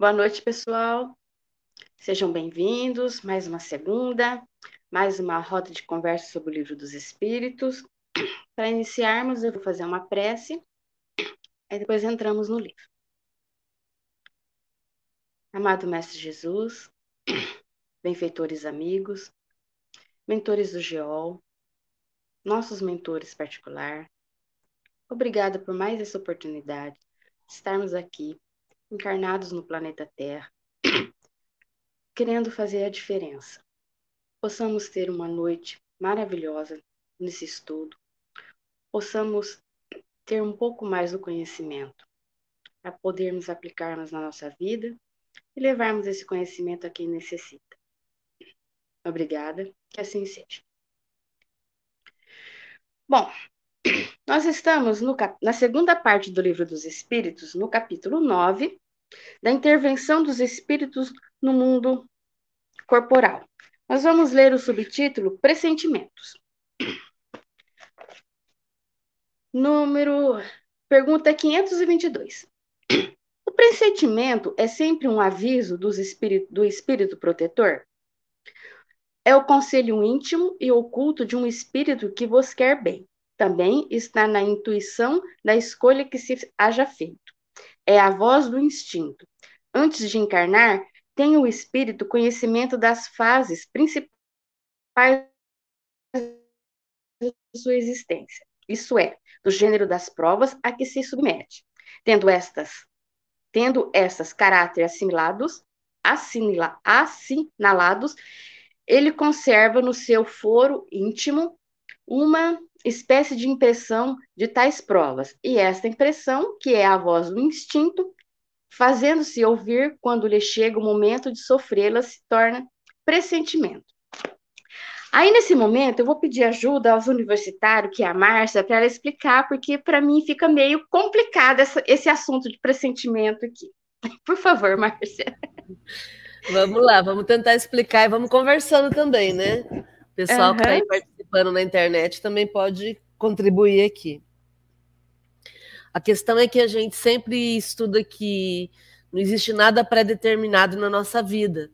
Boa noite, pessoal. Sejam bem-vindos. Mais uma segunda, mais uma roda de conversa sobre o livro dos Espíritos. Para iniciarmos, eu vou fazer uma prece, aí depois entramos no livro. Amado Mestre Jesus, benfeitores amigos, mentores do GEOL, nossos mentores particular, obrigada por mais essa oportunidade de estarmos aqui, encarnados no planeta Terra, querendo fazer a diferença. Possamos ter uma noite maravilhosa nesse estudo, possamos ter um pouco mais do conhecimento, para podermos aplicarmos na nossa vida e levarmos esse conhecimento a quem necessita. Obrigada, que assim seja. Bom, nós estamos no, na segunda parte do Livro dos Espíritos, no capítulo 9, da intervenção dos espíritos no mundo corporal. Nós vamos ler o subtítulo Pressentimentos. Número. Pergunta 522. O pressentimento é sempre um aviso espírito, do espírito protetor? É o conselho íntimo e oculto de um espírito que vos quer bem. Também está na intuição da escolha que se haja feito. É a voz do instinto. Antes de encarnar, tem o espírito conhecimento das fases principais de sua existência, isso é, do gênero das provas a que se submete. Tendo estas, tendo estas caráteres assimilados, assimila, assinalados, ele conserva no seu foro íntimo uma espécie de impressão de tais provas, e esta impressão, que é a voz do instinto, fazendo-se ouvir quando lhe chega o momento de sofrê-la, se torna pressentimento. Aí, nesse momento, eu vou pedir ajuda aos universitários, que é a Márcia, para ela explicar, porque para mim fica meio complicado essa, esse assunto de pressentimento aqui. Por favor, Márcia. Vamos lá, vamos tentar explicar e vamos conversando também, né? O pessoal uhum. que está aí participando na internet também pode contribuir aqui. A questão é que a gente sempre estuda que não existe nada pré-determinado na nossa vida.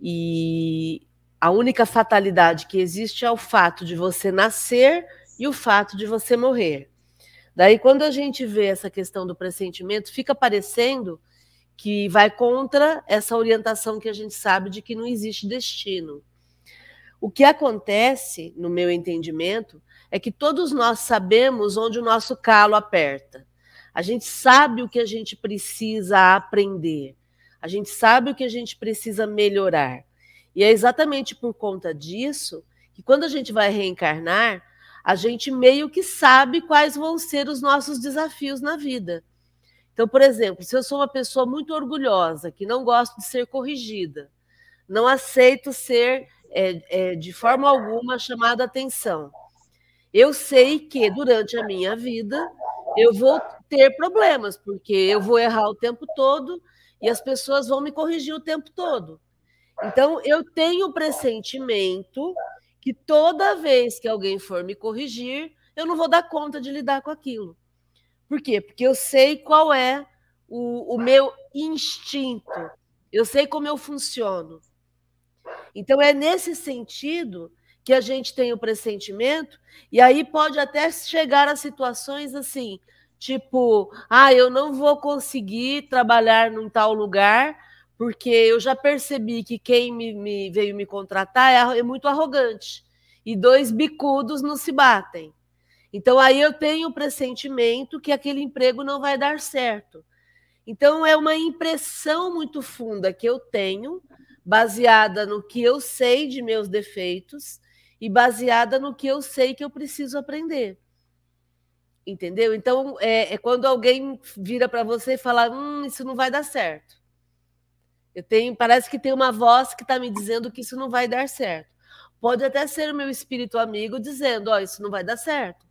E a única fatalidade que existe é o fato de você nascer e o fato de você morrer. Daí, quando a gente vê essa questão do pressentimento, fica parecendo que vai contra essa orientação que a gente sabe de que não existe destino. O que acontece, no meu entendimento, é que todos nós sabemos onde o nosso calo aperta. A gente sabe o que a gente precisa aprender. A gente sabe o que a gente precisa melhorar. E é exatamente por conta disso que quando a gente vai reencarnar, a gente meio que sabe quais vão ser os nossos desafios na vida. Então, por exemplo, se eu sou uma pessoa muito orgulhosa, que não gosto de ser corrigida, não aceito ser é, é, de forma alguma chamada atenção, eu sei que durante a minha vida eu vou ter problemas, porque eu vou errar o tempo todo e as pessoas vão me corrigir o tempo todo. Então, eu tenho o pressentimento que toda vez que alguém for me corrigir, eu não vou dar conta de lidar com aquilo. Por quê? Porque eu sei qual é o, o meu instinto, eu sei como eu funciono. Então, é nesse sentido que a gente tem o pressentimento, e aí pode até chegar a situações assim, tipo, ah, eu não vou conseguir trabalhar num tal lugar, porque eu já percebi que quem me, me veio me contratar é, é muito arrogante, e dois bicudos não se batem. Então aí eu tenho o pressentimento que aquele emprego não vai dar certo. Então é uma impressão muito funda que eu tenho, baseada no que eu sei de meus defeitos e baseada no que eu sei que eu preciso aprender. Entendeu? Então, é, é quando alguém vira para você e fala: hum, isso não vai dar certo. Eu tenho, parece que tem uma voz que está me dizendo que isso não vai dar certo. Pode até ser o meu espírito amigo dizendo: ó, oh, isso não vai dar certo.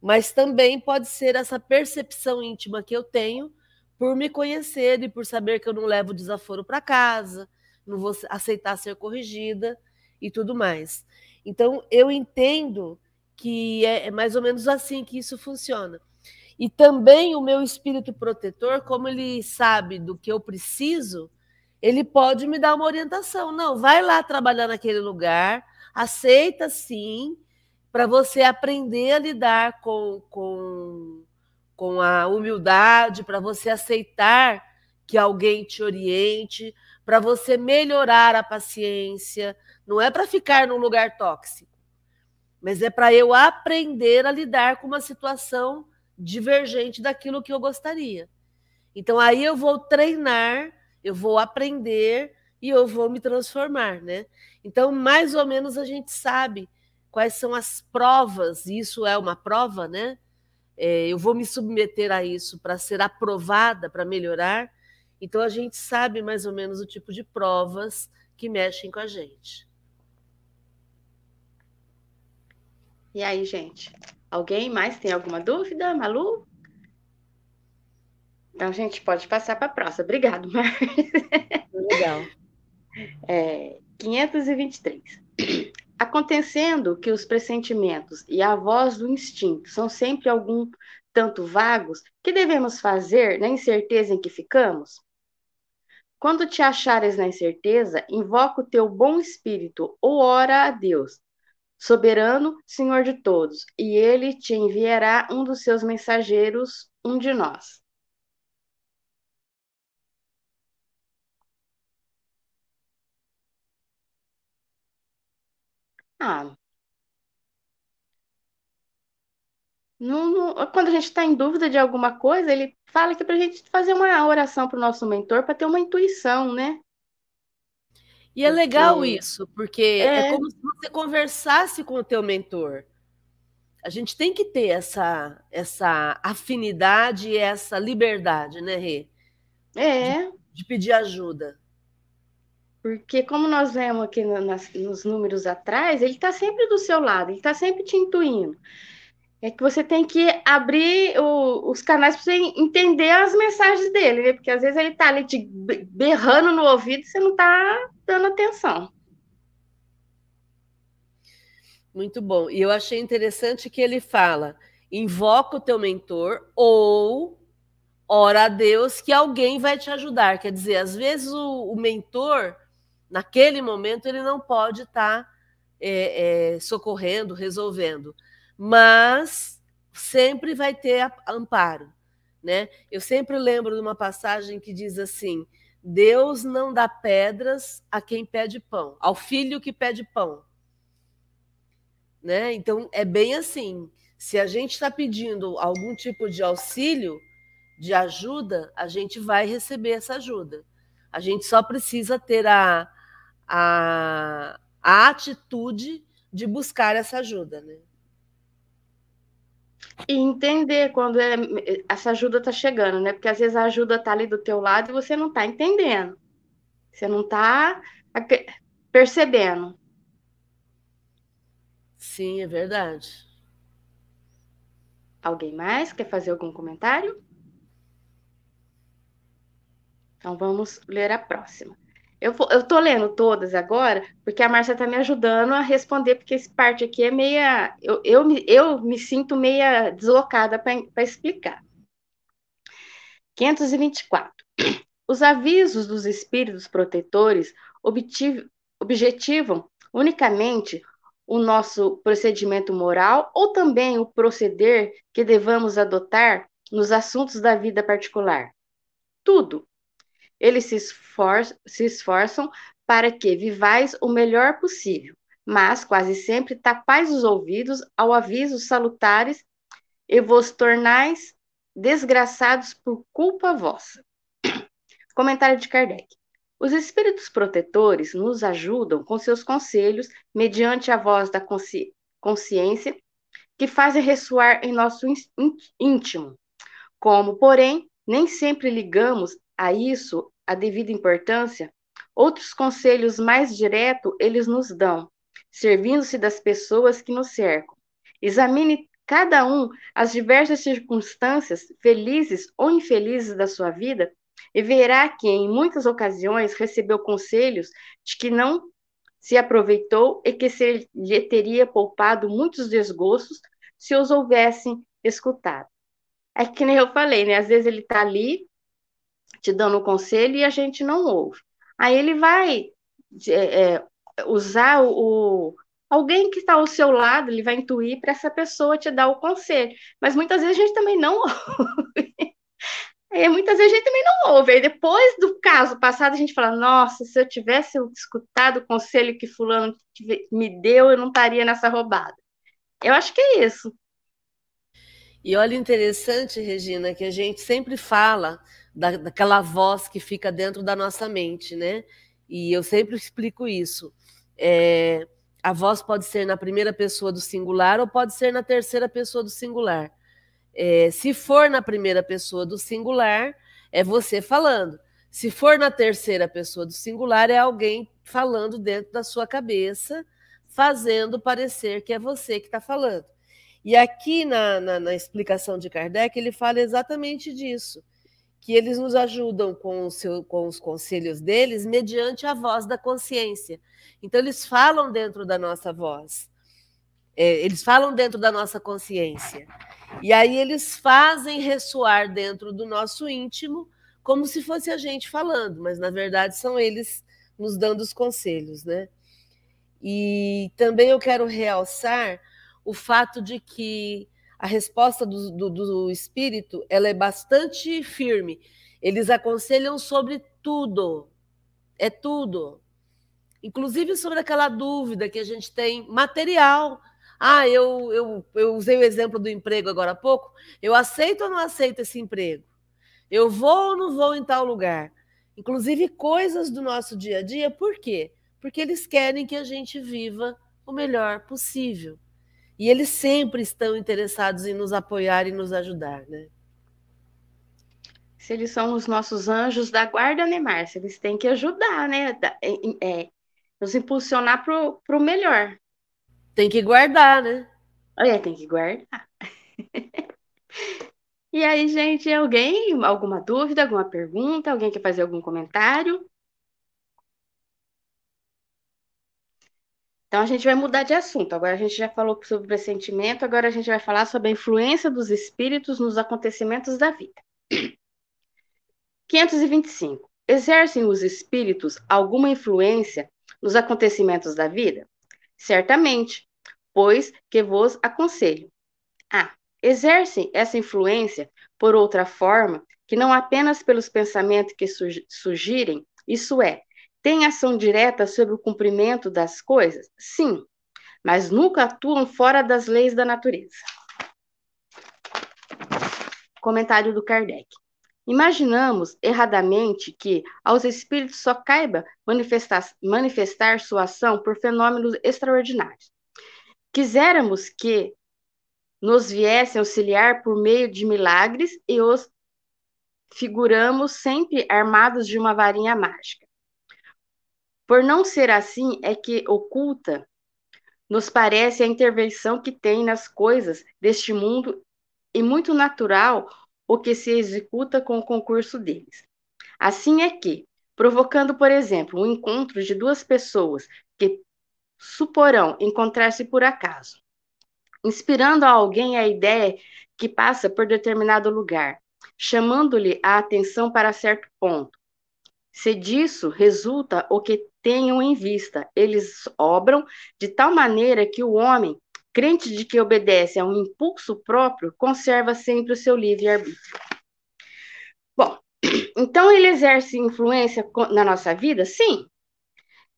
Mas também pode ser essa percepção íntima que eu tenho por me conhecer e por saber que eu não levo desaforo para casa, não vou aceitar ser corrigida e tudo mais. Então, eu entendo que é, é mais ou menos assim que isso funciona. E também o meu espírito protetor, como ele sabe do que eu preciso, ele pode me dar uma orientação. Não, vai lá trabalhar naquele lugar, aceita sim, para você aprender a lidar com, com, com a humildade, para você aceitar que alguém te oriente, para você melhorar a paciência. Não é para ficar num lugar tóxico, mas é para eu aprender a lidar com uma situação divergente daquilo que eu gostaria. Então aí eu vou treinar, eu vou aprender e eu vou me transformar, né? Então mais ou menos a gente sabe quais são as provas, isso é uma prova, né? É, eu vou me submeter a isso para ser aprovada, para melhorar. Então a gente sabe mais ou menos o tipo de provas que mexem com a gente. E aí, gente? Alguém mais tem alguma dúvida? Malu? Então, a gente pode passar para a próxima. Obrigado, Marcos. Legal. É, 523. Acontecendo que os pressentimentos e a voz do instinto são sempre algum tanto vagos, que devemos fazer na incerteza em que ficamos? Quando te achares na incerteza, invoca o teu bom espírito ou ora a Deus, soberano Senhor de todos, e ele te enviará um dos seus mensageiros, um de nós. Ah, não, não- quando a gente está em dúvida de alguma coisa, ele fala que para a gente fazer uma oração para o nosso mentor para ter uma intuição, né? E é legal isso, porque é... é como se você conversasse com o teu mentor. A gente tem que ter essa, essa afinidade e essa liberdade, né, Rê? É. De, de pedir ajuda. Porque, como nós vemos aqui no, nas, nos números atrás, ele está sempre do seu lado, ele está sempre te intuindo. É que você tem que abrir o, os canais para você entender as mensagens dele, né? Porque às vezes ele está ali te berrando no ouvido e você não está dando atenção. Muito bom. E eu achei interessante que ele fala: invoca o teu mentor ou ora a Deus que alguém vai te ajudar. Quer dizer, às vezes o, o mentor, naquele momento, ele não pode estar tá, é, é, socorrendo, resolvendo, mas sempre vai ter amparo. Né? Eu sempre lembro de uma passagem que diz assim: Deus não dá pedras a quem pede pão, ao filho que pede pão. Né? Então, é bem assim. Se a gente está pedindo algum tipo de auxílio, de ajuda, a gente vai receber essa ajuda. A gente só precisa ter a, a, a atitude de buscar essa ajuda. Né? E entender quando é, essa ajuda está chegando, né? Porque às vezes a ajuda está ali do teu lado e você não está entendendo. Você não está percebendo. Sim, é verdade. Alguém mais quer fazer algum comentário? Então vamos ler a próxima. Eu, eu tô lendo todas agora, porque a Márcia tá me ajudando a responder, porque esse parte aqui é meia. Eu, eu, me, eu me sinto meia deslocada para explicar. 524. Os avisos dos espíritos protetores objetivam unicamente o nosso procedimento moral ou também o proceder que devamos adotar nos assuntos da vida particular? Tudo, eles se, esfor se esforçam para que vivais o melhor possível, mas quase sempre tapais os ouvidos ao avisos salutares e vos tornais desgraçados por culpa vossa. Comentário de Kardec. Os espíritos protetores nos ajudam com seus conselhos mediante a voz da consci consciência que fazem ressoar em nosso íntimo. Como, porém, nem sempre ligamos a isso a devida importância, outros conselhos mais diretos eles nos dão, servindo-se das pessoas que nos cercam. Examine cada um as diversas circunstâncias, felizes ou infelizes da sua vida, e verá que em muitas ocasiões recebeu conselhos de que não se aproveitou e que se lhe teria poupado muitos desgostos se os houvessem escutado. É que nem eu falei, né? Às vezes ele está ali te dando um conselho e a gente não ouve. Aí ele vai é, é usar o, o alguém que está ao seu lado, ele vai intuir para essa pessoa te dar o conselho. Mas muitas vezes a gente também não ouve. E muitas vezes a gente também não ouve. Aí depois do caso passado, a gente fala: nossa, se eu tivesse escutado o conselho que Fulano me deu, eu não estaria nessa roubada. Eu acho que é isso. E olha interessante, Regina, que a gente sempre fala da, daquela voz que fica dentro da nossa mente, né? E eu sempre explico isso. É, a voz pode ser na primeira pessoa do singular ou pode ser na terceira pessoa do singular. É, se for na primeira pessoa do singular, é você falando. Se for na terceira pessoa do singular, é alguém falando dentro da sua cabeça, fazendo parecer que é você que está falando. E aqui na, na, na, explicação de Kardec, ele fala exatamente disso, que eles nos ajudam com, seu, com os conselhos deles mediante a voz da consciência. Então, eles falam dentro da nossa voz, é, eles falam dentro da nossa consciência. E aí eles fazem ressoar dentro do nosso íntimo como se fosse a gente falando, mas na verdade são eles nos dando os conselhos, né? E também eu quero realçar o fato de que a resposta do, do, do espírito ela é bastante firme. Eles aconselham sobre tudo, é tudo inclusive sobre aquela dúvida que a gente tem material. Ah, eu, eu, eu usei o exemplo do emprego agora há pouco. Eu aceito ou não aceito esse emprego? Eu vou ou não vou em tal lugar? Inclusive coisas do nosso dia a dia, por quê? Porque eles querem que a gente viva o melhor possível. E eles sempre estão interessados em nos apoiar e nos ajudar, né? Se eles são os nossos anjos da guarda, né, Márcia? Eles têm que ajudar, né? É, nos impulsionar para o melhor. Tem que guardar, né? É, tem que guardar. e aí, gente, alguém, alguma dúvida, alguma pergunta? Alguém quer fazer algum comentário? Então, a gente vai mudar de assunto. Agora, a gente já falou sobre pressentimento, agora a gente vai falar sobre a influência dos espíritos nos acontecimentos da vida. 525. Exercem os espíritos alguma influência nos acontecimentos da vida? Certamente, pois que vos aconselho. A. Exercem essa influência por outra forma, que não apenas pelos pensamentos que surgirem, isso é, têm ação direta sobre o cumprimento das coisas? Sim, mas nunca atuam fora das leis da natureza. Comentário do Kardec. Imaginamos erradamente que aos espíritos só caiba manifestar, manifestar sua ação por fenômenos extraordinários. Quiséramos que nos viessem auxiliar por meio de milagres e os figuramos sempre armados de uma varinha mágica. Por não ser assim, é que oculta nos parece a intervenção que tem nas coisas deste mundo e muito natural o que se executa com o concurso deles. Assim é que, provocando, por exemplo, um encontro de duas pessoas que suporão encontrar-se por acaso, inspirando a alguém a ideia que passa por determinado lugar, chamando-lhe a atenção para certo ponto. Se disso resulta o que tenham em vista, eles obram de tal maneira que o homem, crente de que obedece a um impulso próprio, conserva sempre o seu livre-arbítrio. Bom, então ele exerce influência na nossa vida? Sim.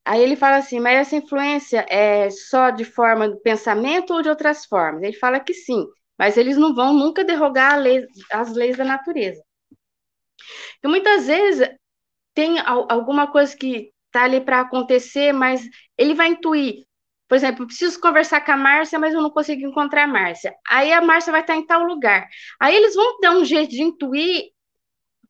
Aí ele fala assim, mas essa influência é só de forma do pensamento ou de outras formas? Ele fala que sim, mas eles não vão nunca derrogar lei, as leis da natureza. E muitas vezes tem alguma coisa que está ali para acontecer, mas ele vai intuir, por exemplo, preciso conversar com a Márcia, mas eu não consigo encontrar a Márcia. Aí a Márcia vai estar em tal lugar. Aí eles vão dar um jeito de intuir,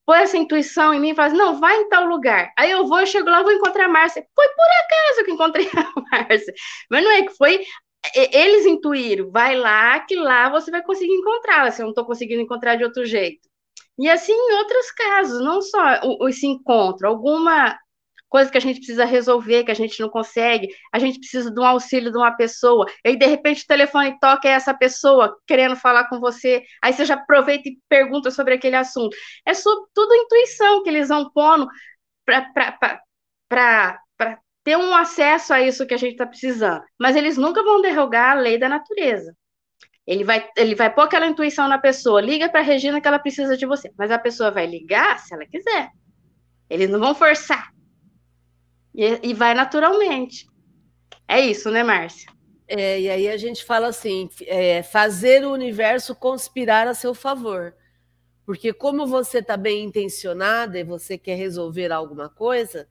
pôr essa intuição em mim e falar assim, não, vai em tal lugar. Aí eu vou, eu chego lá, vou encontrar a Márcia. Foi por acaso que encontrei a Márcia. Mas não é que foi eles intuíram, vai lá, que lá você vai conseguir encontrá-la, se eu não estou conseguindo encontrar de outro jeito. E assim em outros casos, não só esse encontro, alguma coisa que a gente precisa resolver, que a gente não consegue, a gente precisa de um auxílio de uma pessoa, e aí de repente o telefone toca é essa pessoa querendo falar com você, aí você já aproveita e pergunta sobre aquele assunto. É sobre, tudo intuição que eles vão pondo para para ter um acesso a isso que a gente está precisando. Mas eles nunca vão derrogar a lei da natureza. Ele vai, ele vai pôr aquela intuição na pessoa, liga para a Regina que ela precisa de você. Mas a pessoa vai ligar se ela quiser. Eles não vão forçar. E, e vai naturalmente. É isso, né, Márcia? É, e aí a gente fala assim: é, fazer o universo conspirar a seu favor. Porque, como você está bem intencionada e você quer resolver alguma coisa,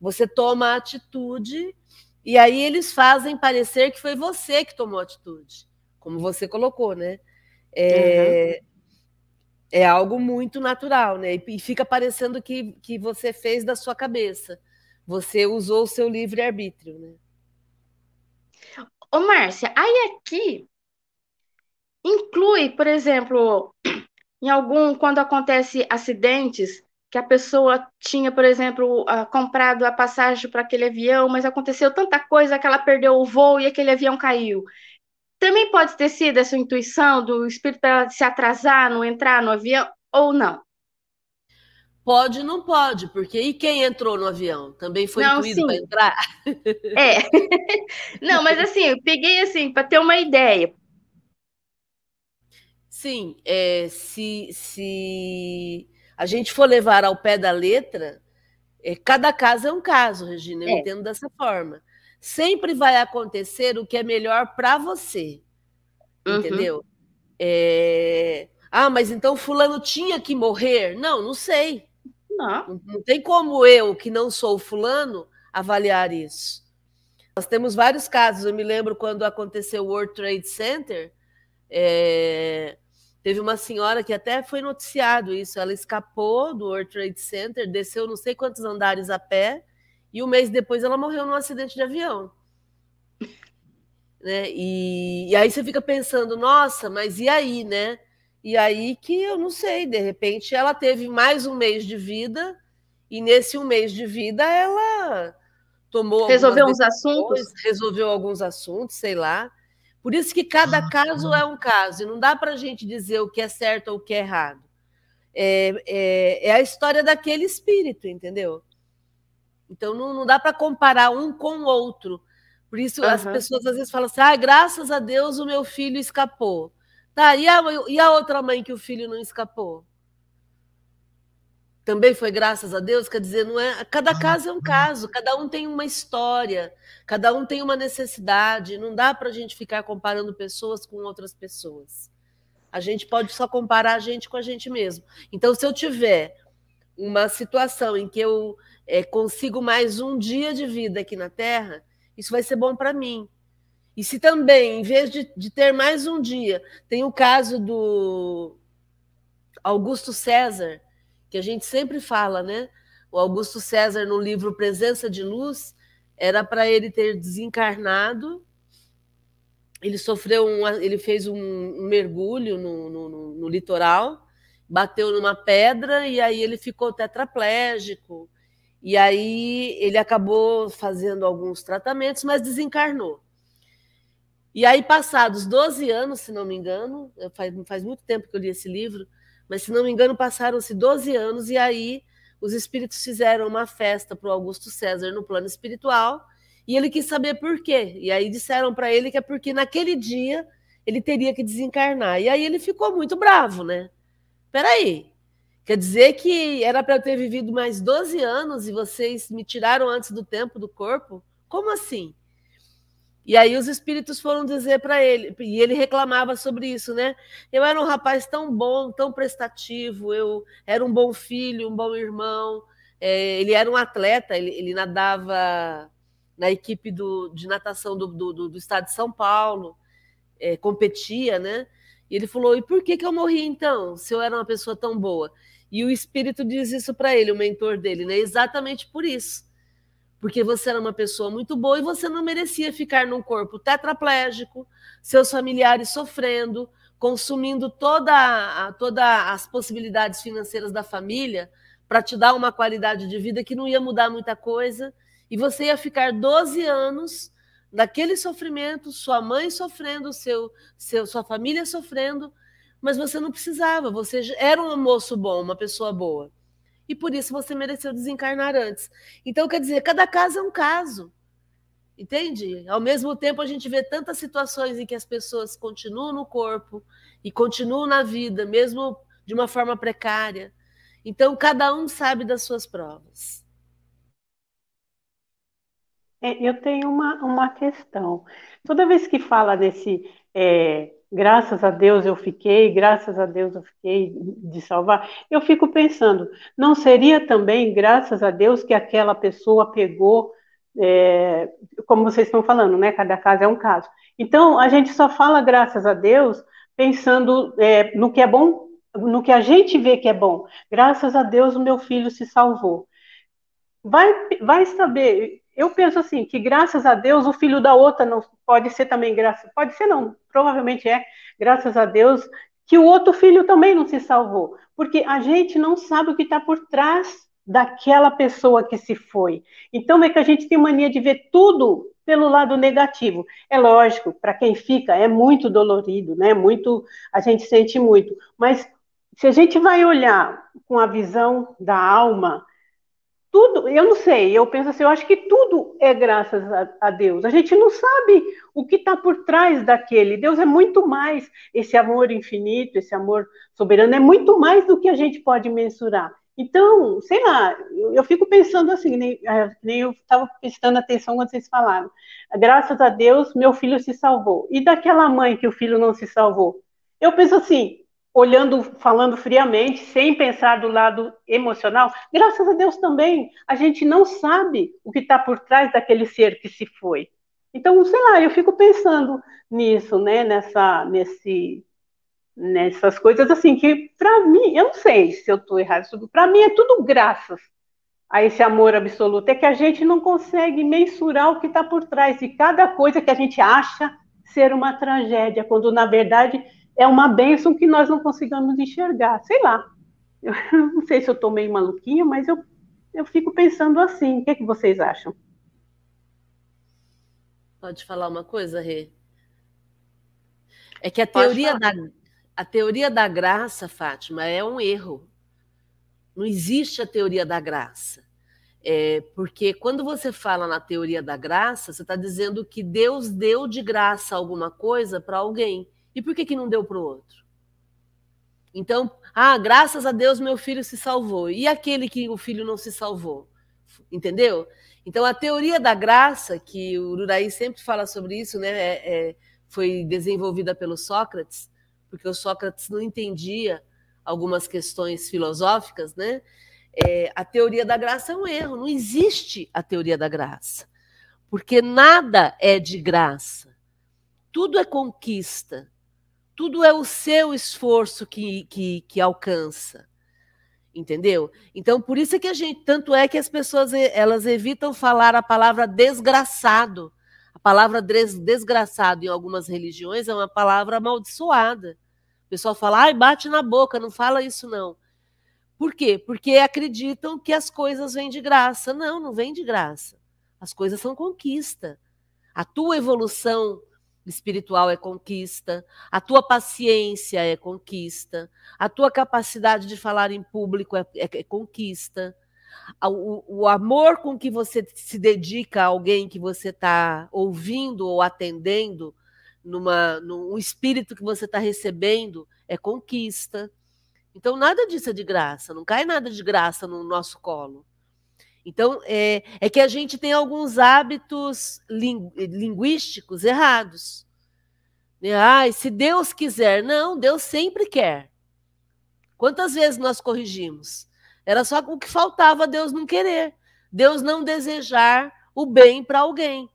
você toma a atitude e aí eles fazem parecer que foi você que tomou atitude, como você colocou, né? É, uhum. é algo muito natural, né? E fica parecendo que, que você fez da sua cabeça. Você usou o seu livre-arbítrio, né? Ô, Márcia, aí aqui inclui, por exemplo, em algum, quando acontece acidentes, que a pessoa tinha, por exemplo, uh, comprado a passagem para aquele avião, mas aconteceu tanta coisa que ela perdeu o voo e aquele avião caiu. Também pode ter sido essa intuição do espírito para se atrasar, não entrar no avião, ou não? Pode não pode, porque e quem entrou no avião? Também foi não, intuído para entrar? É. não, mas assim, eu peguei assim, para ter uma ideia. Sim, é, se, se a gente for levar ao pé da letra, é, cada caso é um caso, Regina, eu é. entendo dessa forma. Sempre vai acontecer o que é melhor para você, uhum. entendeu? É... Ah, mas então fulano tinha que morrer? Não, não sei. Não. não. tem como eu, que não sou fulano, avaliar isso. Nós temos vários casos. Eu me lembro quando aconteceu o World Trade Center, é... teve uma senhora que até foi noticiado isso. Ela escapou do World Trade Center, desceu não sei quantos andares a pé, e um mês depois ela morreu num acidente de avião. Né? E, e aí você fica pensando, nossa, mas e aí, né? E aí que eu não sei, de repente ela teve mais um mês de vida e nesse um mês de vida ela tomou resolveu uns assuntos, resolveu alguns assuntos, sei lá. Por isso que cada ah, caso é um caso e não dá para a gente dizer o que é certo ou o que é errado. É, é, é a história daquele espírito, entendeu? Então não, não dá para comparar um com o outro. Por isso uhum. as pessoas às vezes falam assim: ah, graças a Deus o meu filho escapou. Tá, e a, e a outra mãe que o filho não escapou? Também foi graças a Deus? Quer dizer, não é. Cada caso é um caso, cada um tem uma história, cada um tem uma necessidade. Não dá para a gente ficar comparando pessoas com outras pessoas. A gente pode só comparar a gente com a gente mesmo. Então, se eu tiver uma situação em que eu é, consigo mais um dia de vida aqui na Terra, isso vai ser bom para mim. E se também, em vez de, de ter mais um dia, tem o caso do Augusto César, que a gente sempre fala, né? O Augusto César, no livro Presença de Luz, era para ele ter desencarnado. Ele sofreu um, ele fez um, mergulho no, no, no, litoral, bateu numa pedra e aí ele ficou tetraplégico. E aí ele acabou fazendo alguns tratamentos, mas desencarnou. E aí, passados 12 anos, se não me engano, faz, faz muito tempo que eu li esse livro, mas se não me engano, passaram-se 12 anos, e aí os espíritos fizeram uma festa para o Augusto César no plano espiritual, e ele quis saber por quê. E aí disseram para ele que é porque naquele dia ele teria que desencarnar. E aí ele ficou muito bravo, né? Peraí, quer dizer que era para eu ter vivido mais 12 anos e vocês me tiraram antes do tempo do corpo? Como assim? E aí os espíritos foram dizer para ele, e ele reclamava sobre isso, né? Eu era um rapaz tão bom, tão prestativo, eu era um bom filho, um bom irmão. É, ele era um atleta, ele, ele nadava na equipe do, de natação do, do, do estado de São Paulo, é, competia, né? E ele falou: e por que, que eu morri então, se eu era uma pessoa tão boa? E o espírito diz isso para ele, o mentor dele, né? Exatamente por isso porque você era uma pessoa muito boa e você não merecia ficar num corpo tetraplégico, seus familiares sofrendo, consumindo toda, todas as possibilidades financeiras da família para te dar uma qualidade de vida que não ia mudar muita coisa, e você ia ficar 12 anos daquele sofrimento, sua mãe sofrendo, seu, seu, sua família sofrendo, mas você não precisava, você era um moço bom, uma pessoa boa. e por isso você mereceu desencarnar antes. Então, quer dizer, cada caso é um caso. Entende? Ao mesmo tempo, a gente vê tantas situações em que as pessoas continuam no corpo e continuam na vida, mesmo de uma forma precária. Então, cada um sabe das suas provas. É, eu tenho uma, uma questão. Toda vez que fala desse é, graças a Deus eu fiquei, graças a Deus eu fiquei de salvar, eu fico pensando, não seria também graças a Deus que aquela pessoa pegou, é, como vocês estão falando, né? Cada caso é um caso. Então, a gente só fala graças a Deus pensando é, no que é bom, no que a gente vê que é bom. Graças a Deus o meu filho se salvou. Vai, vai saber, eu penso assim, que graças a Deus o filho da outra não pode ser também graças, pode ser não, provavelmente é, graças a Deus, que o outro filho também não se salvou, porque a gente não sabe o que está por trás daquela pessoa que se foi. Então é que a gente tem mania de ver tudo pelo lado negativo. É lógico, para quem fica é muito dolorido, né? Muito, a gente sente muito, mas se a gente vai olhar com a visão da alma, tudo, eu não sei, eu penso assim, eu acho que tudo é graças a, a Deus. A gente não sabe o que está por trás daquele. Deus é muito mais, esse amor infinito, esse amor soberano, é muito mais do que a gente pode mensurar. Então, sei lá, eu, eu fico pensando assim, nem, é, nem eu estava prestando atenção quando vocês falaram. Graças a Deus, meu filho se salvou. E daquela mãe que o filho não se salvou? Eu penso assim, olhando, falando friamente, sem pensar do lado emocional, graças a Deus também, a gente não sabe o que está por trás daquele ser que se foi. Então, sei lá, eu fico pensando nisso, né, nessa, nesse, nessas coisas assim que, para mim, eu não sei se eu estou errado, para mim é tudo graças a esse amor absoluto, é que a gente não consegue mensurar o que está por trás de cada coisa que a gente acha ser uma tragédia, quando na verdade é uma bênção que nós não conseguimos enxergar. Sei lá. Eu não sei se eu estou meio maluquinha, mas eu, eu fico pensando assim. O que, é que vocês acham? Pode falar uma coisa, Rê? É que a teoria, da, a teoria da graça, Fátima, é um erro. Não existe a teoria da graça. É, porque quando você fala na teoria da graça, você está dizendo que Deus deu de graça alguma coisa para alguém. E por que, que não deu para o outro? Então, ah, graças a Deus meu filho se salvou. E aquele que o filho não se salvou? Entendeu? Então, a teoria da graça, que o Uraí sempre fala sobre isso, né, é, é, foi desenvolvida pelo Sócrates, porque o Sócrates não entendia algumas questões filosóficas, né? É, a teoria da graça é um erro, não existe a teoria da graça, porque nada é de graça, tudo é conquista, tudo é o seu esforço que, que, que alcança. Entendeu? Então, por isso é que a gente, tanto é que as pessoas elas evitam falar a palavra desgraçado. A palavra des, desgraçado em algumas religiões é uma palavra amaldiçoada. O pessoal fala, ai, bate na boca, não fala isso não. Por quê? Porque acreditam que as coisas vêm de graça. Não, não vem de graça. As coisas são conquista. A tua evolução espiritual é conquista, a tua paciência é conquista, a tua capacidade de falar em público é, é, é conquista, o, o, amor com que você se dedica a alguém que você está ouvindo ou atendendo, numa, num espírito que você está recebendo, é conquista. Então, nada disso é de graça, não cai nada de graça no nosso colo. Então, é, é que a gente tem alguns hábitos linguísticos errados. Ai, se Deus quiser. Não, Deus sempre quer. Quantas vezes nós corrigimos? Era só o que faltava Deus não querer. Deus não desejar o bem para alguém.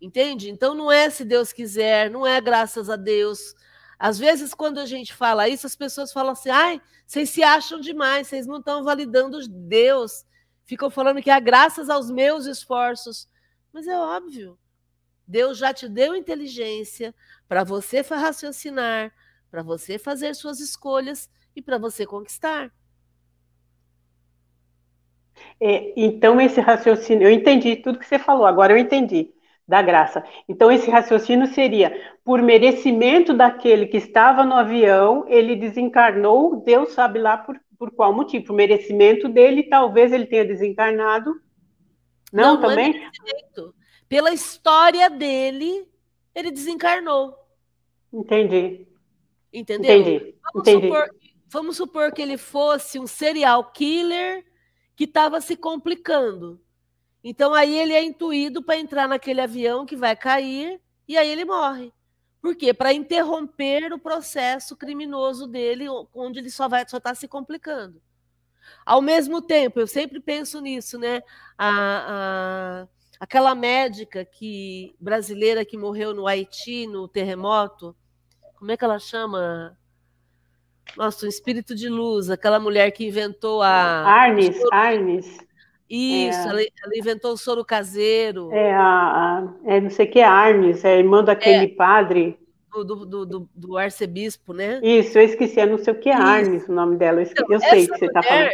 Entende? Então não é se Deus quiser, não é graças a Deus. Às vezes, quando a gente fala isso, as pessoas falam assim: ai, vocês se acham demais, vocês não estão validando Deus ficam falando que é graças aos meus esforços. Mas é óbvio. Deus já te deu inteligência para você raciocinar, para você fazer suas escolhas e para você conquistar. É, então, esse raciocínio, eu entendi tudo que você falou, agora eu entendi da graça. Então, esse raciocínio seria: por merecimento daquele que estava no avião, ele desencarnou, Deus sabe lá por, por qual motivo? Por merecimento dele, talvez ele tenha desencarnado. Não, não também? Não é Pela história dele, ele desencarnou. Entendi. Entendeu? Entendi. Vamos, Entendi. Supor, vamos supor que ele fosse um serial killer que estava se complicando. Então aí ele é intuído para entrar naquele avião que vai cair e aí ele morre. Por quê? Para interromper o processo criminoso dele, onde ele só vai só está se complicando. Ao mesmo tempo, eu sempre penso nisso, né? A, a, aquela médica que brasileira que morreu no Haiti no terremoto, como é que ela chama? Nossa, um espírito de luz, aquela mulher que inventou a. Arnes, Arnes. Isso, é. ela, ela, inventou o soro caseiro. É, a, a é não sei o que, Arnes, é irmã daquele é, padre. Do, do, do, do, arcebispo, né? Isso, eu esqueci, é não sei o que, Arnes, o nome dela, eu, esqueci, então, eu sei que você está falando.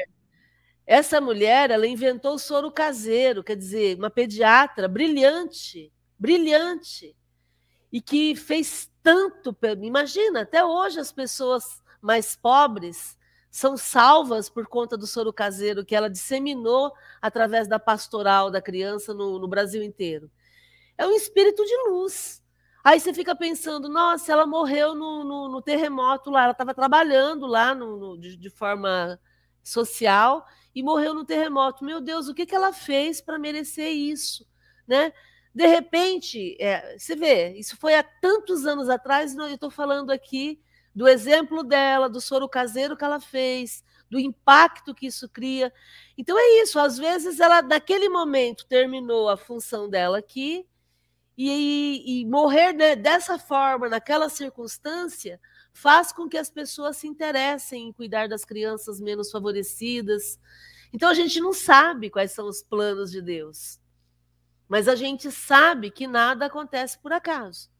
Essa mulher, ela inventou o soro caseiro, quer dizer, uma pediatra brilhante, brilhante, e que fez tanto. Imagina, até hoje as pessoas mais pobres são salvas por conta do soro caseiro que ela disseminou através da pastoral da criança no, no Brasil inteiro. É um espírito de luz. Aí você fica pensando, nossa, ela morreu no, no, no terremoto lá, ela estava trabalhando lá no, de, de, forma social e morreu no terremoto. Meu Deus, o que, que ela fez para merecer isso? Né? De repente, é, você vê, isso foi há tantos anos atrás, eu estou falando aqui do exemplo dela, do soro caseiro que ela fez, do impacto que isso cria. Então é isso, às vezes ela, naquele momento, terminou a função dela aqui, e, e morrer dessa forma, naquela circunstância, faz com que as pessoas se interessem em cuidar das crianças menos favorecidas. Então a gente não sabe quais são os planos de Deus, mas a gente sabe que nada acontece por acaso.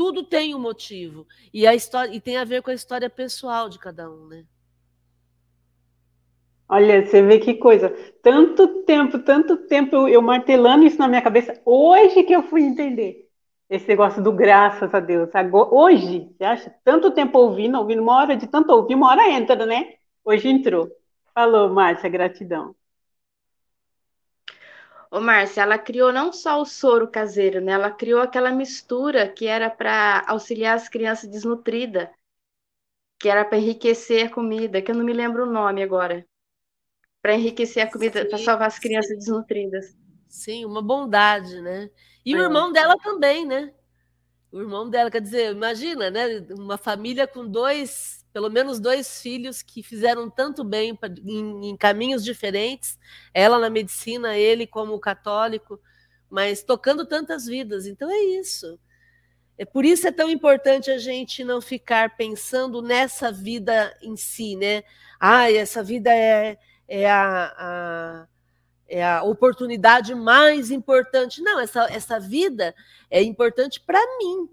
Tudo tem um motivo. E a história e tem a ver com a história pessoal de cada um, né? Olha, você vê que coisa. Tanto tempo, tanto tempo eu, eu, martelando isso na minha cabeça. Hoje que eu fui entender esse negócio do graças a Deus. Agora, hoje, você acha? Tanto tempo ouvindo, ouvindo, uma hora de tanto ouvir, uma hora entra, né? Hoje entrou. Falou, Márcia, gratidão. Ô, Márcia, ela criou não só o soro caseiro, né? Ela criou aquela mistura que era para auxiliar as crianças desnutridas, que era para enriquecer a comida, que eu não me lembro o nome agora. Para enriquecer a comida, para salvar as crianças sim. desnutridas. Sim, uma bondade, né? E é. o irmão dela também, né? O irmão dela, quer dizer, imagina, né? Uma família com dois pelo menos dois filhos que fizeram tanto bem em, em, caminhos diferentes, ela na medicina, ele como católico, mas tocando tantas vidas. Então é isso. É por isso é tão importante a gente não ficar pensando nessa vida em si, né? Ah, essa vida é, é a, a é a oportunidade mais importante. Não, essa, essa vida é importante para mim,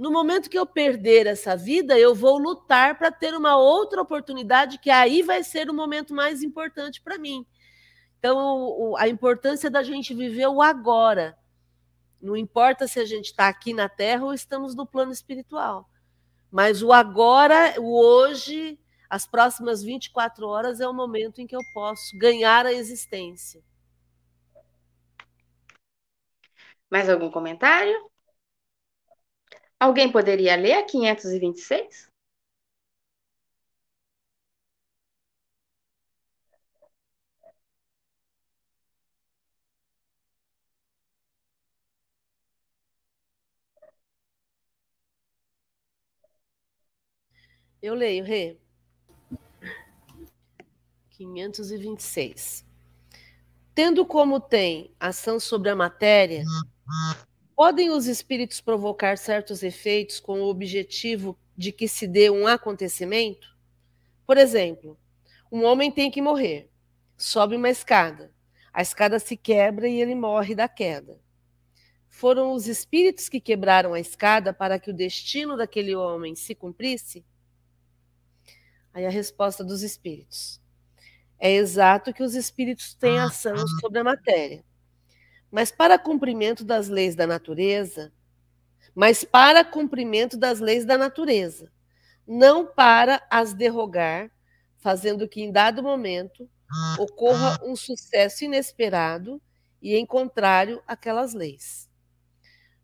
no momento que eu perder essa vida, eu vou lutar para ter uma outra oportunidade, que aí vai ser o momento mais importante para mim. Então, a importância da gente viver o agora. Não importa se a gente está aqui na Terra ou estamos no plano espiritual. Mas o agora, o hoje, as próximas 24 horas é o momento em que eu posso ganhar a existência. Mais algum comentário? Alguém poderia ler a 526? Eu leio, Rê. 526. Tendo como tem ação sobre a matéria, Podem os espíritos provocar certos efeitos com o objetivo de que se dê um acontecimento? Por exemplo, um homem tem que morrer, sobe uma escada, a escada se quebra e ele morre da queda. Foram os espíritos que quebraram a escada para que o destino daquele homem se cumprisse? Aí a resposta dos espíritos. É exato que os espíritos têm ação sobre a matéria mas para cumprimento das leis da natureza, mas para cumprimento das leis da natureza, não para as derrogar, fazendo que em dado momento ocorra um sucesso inesperado e em contrário àquelas leis.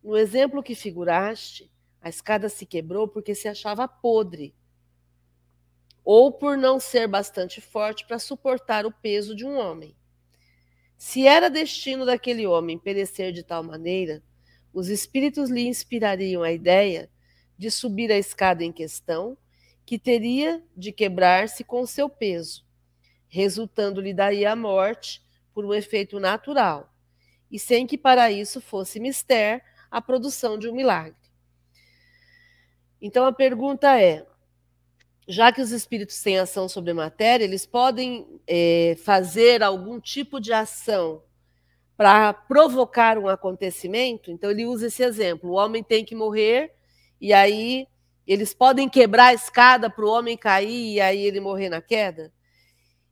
No exemplo que figuraste, a escada se quebrou porque se achava podre, ou por não ser bastante forte para suportar o peso de um homem. Se era destino daquele homem perecer de tal maneira, os espíritos lhe inspirariam a ideia de subir a escada em questão, que teria de quebrar-se com seu peso, resultando-lhe daí a morte por um efeito natural, e sem que para isso fosse mister a produção de um milagre. Então a pergunta é: já que os espíritos têm ação sobre a matéria, eles podem é, fazer algum tipo de ação para provocar um acontecimento? Então ele usa esse exemplo: o homem tem que morrer, e aí eles podem quebrar a escada para o homem cair e aí ele morrer na queda?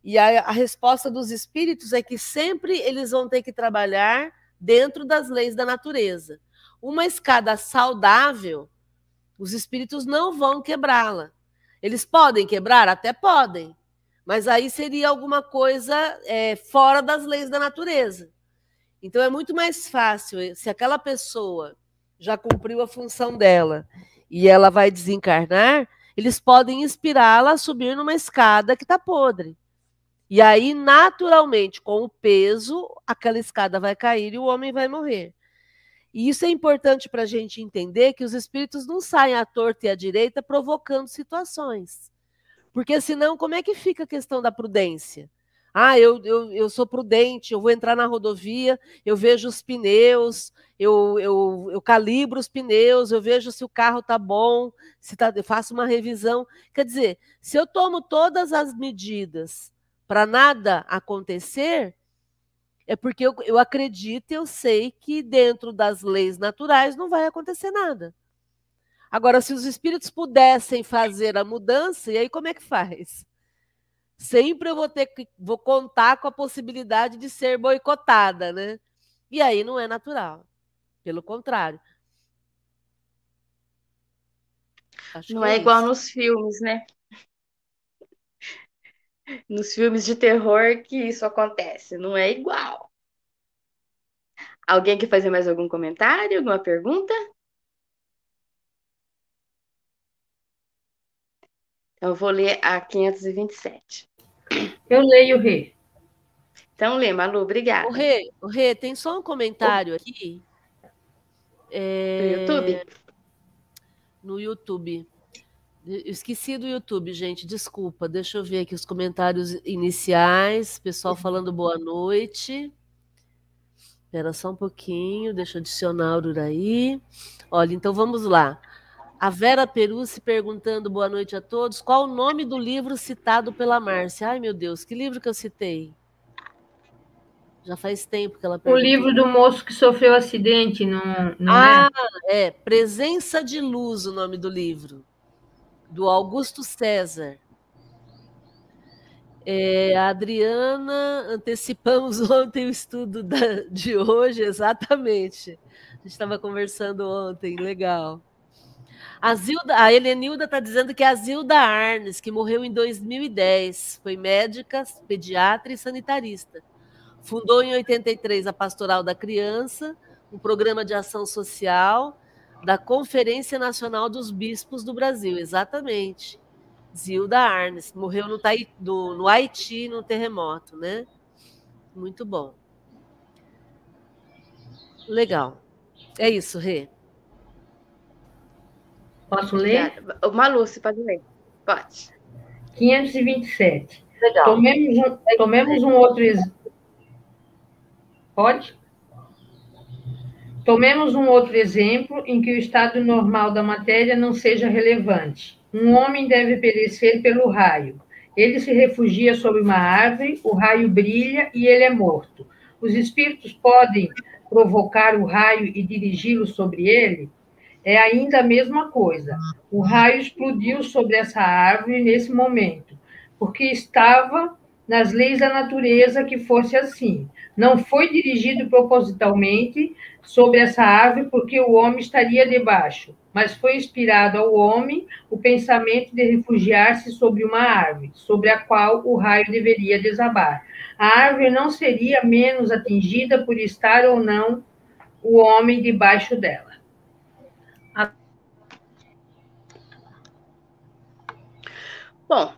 E a, a resposta dos espíritos é que sempre eles vão ter que trabalhar dentro das leis da natureza. Uma escada saudável os espíritos não vão quebrá-la. Eles podem quebrar? Até podem. Mas aí seria alguma coisa é, fora das leis da natureza. Então é muito mais fácil, eh, se aquela pessoa já cumpriu a função dela e ela vai desencarnar, eles podem inspirá-la a subir numa escada que está podre. E aí, naturalmente, com o peso, aquela escada vai cair e o homem vai morrer. E isso é importante para a gente entender que os espíritos não saem à torta e à direita provocando situações. Porque senão, como é que fica a questão da prudência? Ah, eu, eu, eu sou prudente, eu vou entrar na rodovia, eu vejo os pneus, eu, eu, eu calibro os pneus, eu vejo se o carro está bom, se tá, eu faço uma revisão. Quer dizer, se eu tomo todas as medidas para nada acontecer, é porque eu, eu acredito e eu sei que dentro das leis naturais não vai acontecer nada. Agora, se os espíritos pudessem fazer a mudança, e aí como é que faz? Sempre eu vou ter que vou contar com a possibilidade de ser boicotada, né? E aí não é natural. Pelo contrário. Acho não é, é igual nos filmes, né? Nos filmes de terror que isso acontece. Não é igual. Alguém quer fazer mais algum comentário, alguma pergunta? Então, eu vou ler a 527. Eu leio, Rê. Então, lê, Malu, obrigada. O Rê, o Rê, tem só um comentário aqui. É... No YouTube? No YouTube. Eu esqueci do YouTube, gente, desculpa. Deixa eu ver aqui os comentários iniciais. Pessoal falando boa noite. Espera só um pouquinho, deixa eu adicionar o Uraí. Olha, então vamos lá. A Vera Peru se perguntando boa noite a todos. Qual o nome do livro citado pela Márcia? Ai, meu Deus, que livro que eu citei? Já faz tempo que ela perguntou. O livro do moço que sofreu acidente, não, não ah, é? é? Presença de Luz, o nome do livro do Augusto César. É, Adriana, antecipamos ontem o estudo da, de hoje, exatamente. A gente estava conversando ontem, legal. A, Zilda, a Helenilda está dizendo que é a Zilda Arnes, que morreu em 2010, foi médica, pediatra e sanitarista. Fundou em 83 a Pastoral da Criança, um programa de ação social da Conferência Nacional dos Bispos do Brasil, exatamente. Zilda Arnes, morreu no, do, no Haiti, no terremoto, né? Muito bom. Legal. É isso, Rê. Posso ler? Malu, você pode ler. Pode. 527. Legal. Tomemos um, tomemos um outro exemplo. Pode? Tomemos um outro exemplo em que o estado normal da matéria não seja relevante. Um homem deve perecer pelo raio. Ele se refugia sob uma árvore, o raio brilha e ele é morto. Os espíritos podem provocar o raio e dirigi-lo sobre ele? É ainda a mesma coisa. O raio explodiu sobre essa árvore nesse momento, porque estava nas leis da natureza que fosse assim. Não foi dirigido propositalmente sobre essa árvore porque o homem estaria debaixo, mas foi inspirado ao homem o pensamento de refugiar-se sobre uma árvore, sobre a qual o raio deveria desabar. A árvore não seria menos atingida por estar ou não o homem debaixo dela. Bom,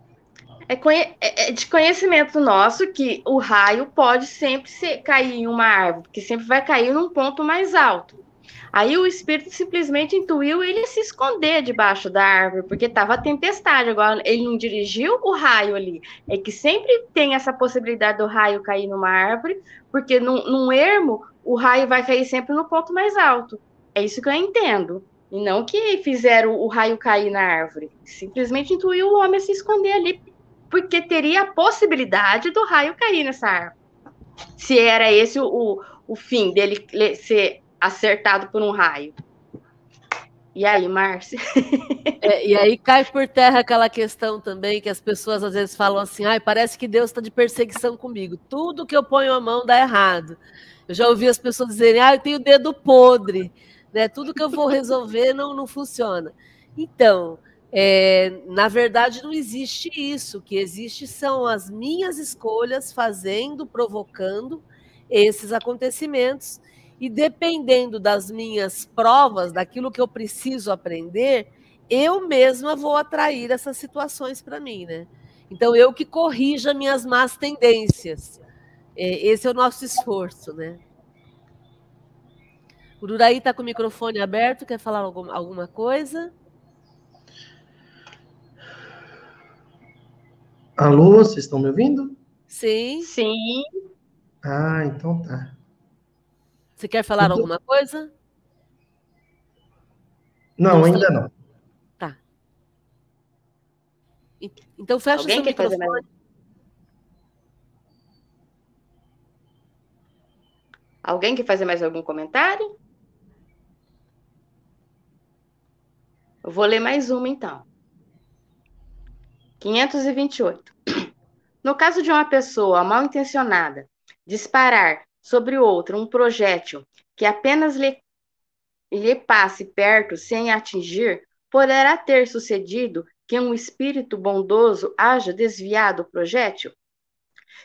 é, é, é, de conhecimento nosso que o raio pode sempre ser, cair em uma árvore, que sempre vai cair num ponto mais alto. Aí o espírito simplesmente intuiu ele se esconder debaixo da árvore, porque estava tempestade. Agora ele não dirigiu o raio ali. É que sempre tem essa possibilidade do raio cair numa árvore, porque num, num ermo o raio vai cair sempre no ponto mais alto. É isso que eu entendo. E não que fizeram o raio cair na árvore. Simplesmente intuiu o homem se esconder ali porque teria a possibilidade do raio cair nessa árvore. Se era esse o, o fim dele ser acertado por um raio. E aí, Márcia? É, e aí cai por terra aquela questão também que as pessoas às vezes falam assim: ai, parece que Deus está de perseguição comigo. Tudo que eu ponho a mão dá errado. Eu já ouvi as pessoas dizerem: ah, eu tenho o dedo podre, né? Tudo que eu vou resolver não, não funciona. Então, é, na verdade, não existe isso. O que existe são as minhas escolhas fazendo, provocando esses acontecimentos. E dependendo das minhas provas, daquilo que eu preciso aprender, eu mesma vou atrair essas situações para mim, né? Então, eu que corrija minhas más tendências. É, esse é o nosso esforço, né? O Duraí está com o microfone aberto, quer falar alguma coisa? Alô, vocês estão me ouvindo? Sim. Sim. Ah, então tá. Você quer falar então... alguma coisa? Não, ainda não. Tá. Então fecha Alguém o seu microfone. Alguém quer fazer mais algum comentário? Eu vou ler mais uma então. 528. No caso de uma pessoa mal intencionada disparar sobre outra um projétil que apenas lhe, lhe passe perto sem atingir, poderá ter sucedido que um espírito bondoso haja desviado o projétil?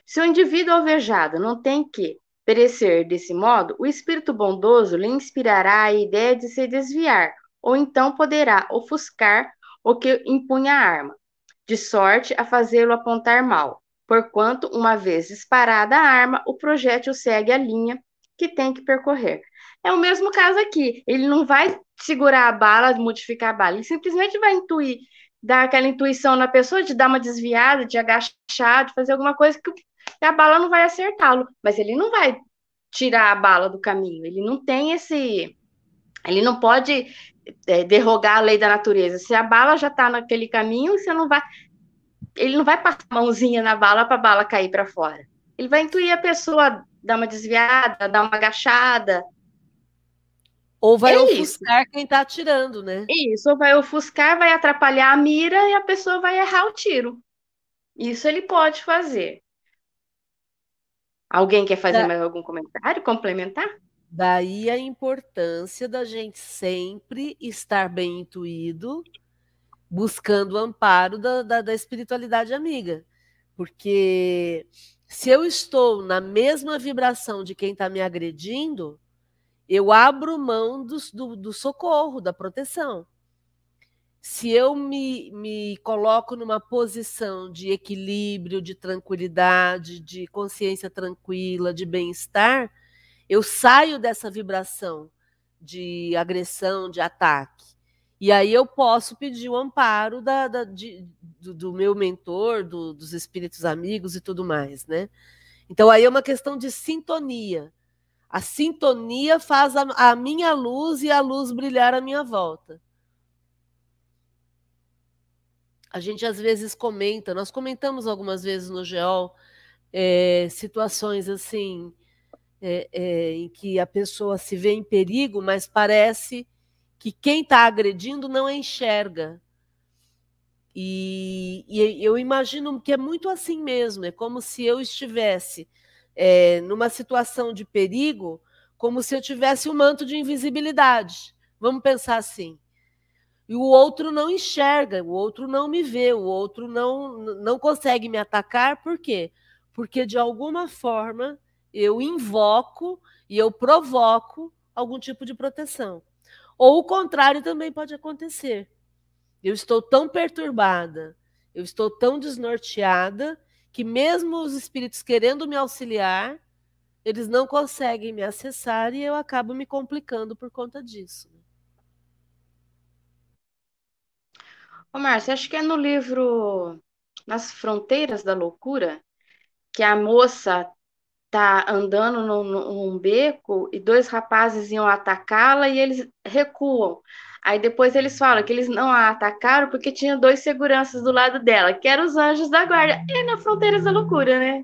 Se o indivíduo alvejado não tem que perecer desse modo, o espírito bondoso lhe inspirará a ideia de se desviar, ou então poderá ofuscar o que impunha a arma de sorte a fazê-lo apontar mal, porquanto, uma vez disparada a arma, o projétil segue a linha que tem que percorrer. É o mesmo caso aqui. Ele não vai segurar a bala, modificar a bala, ele simplesmente vai intuir, dar aquela intuição na pessoa de dar uma desviada, de agachar, de fazer alguma coisa que a bala não vai acertá-lo, mas ele não vai tirar a bala do caminho. Ele não tem esse. Ele não pode é, derrogar a lei da natureza. Se a bala já está naquele caminho, você não vai. Ele não vai passar a mãozinha na bala para a bala cair para fora. Ele vai intuir a pessoa dar uma desviada, dar uma agachada. Ou vai é ofuscar isso. quem está atirando, né? Isso, ou vai ofuscar, vai atrapalhar a mira e a pessoa vai errar o tiro. Isso ele pode fazer. Alguém quer fazer é. mais algum comentário, complementar? Daí a importância da gente sempre estar bem intuído, buscando o amparo da, da, da espiritualidade amiga. Porque se eu estou na mesma vibração de quem está me agredindo, eu abro mão do, do, do, socorro, da proteção. Se eu me, me coloco numa posição de equilíbrio, de tranquilidade, de consciência tranquila, de bem-estar, eu saio dessa vibração de agressão, de ataque. E aí eu posso pedir o amparo da, da de, do, do, meu mentor, do, dos espíritos amigos e tudo mais, né? Então aí é uma questão de sintonia. A sintonia faz a, a minha luz e a luz brilhar à minha volta. A gente às vezes comenta, nós comentamos algumas vezes no GEOL é, situações assim é, é, em que a pessoa se vê em perigo, mas parece que quem está agredindo não enxerga. E, e, eu imagino que é muito assim mesmo, é como se eu estivesse é, numa situação de perigo, como se eu tivesse um manto de invisibilidade. Vamos pensar assim. E o outro não enxerga, o outro não me vê, o outro não, não consegue me atacar, por quê? Porque de alguma forma eu invoco e eu provoco algum tipo de proteção. Ou o contrário também pode acontecer. Eu estou tão perturbada, eu estou tão desnorteada, que mesmo os espíritos querendo me auxiliar, eles não conseguem me acessar e eu acabo me complicando por conta disso. Né? Ô, Márcia, acho que é no livro Nas Fronteiras da Loucura que a moça tá andando num, num beco e dois rapazes iam atacá-la e eles recuam. Aí depois eles falam que eles não a atacaram porque tinha dois seguranças do lado dela, que eram os anjos da guarda. É na Fronteiras da Loucura, né?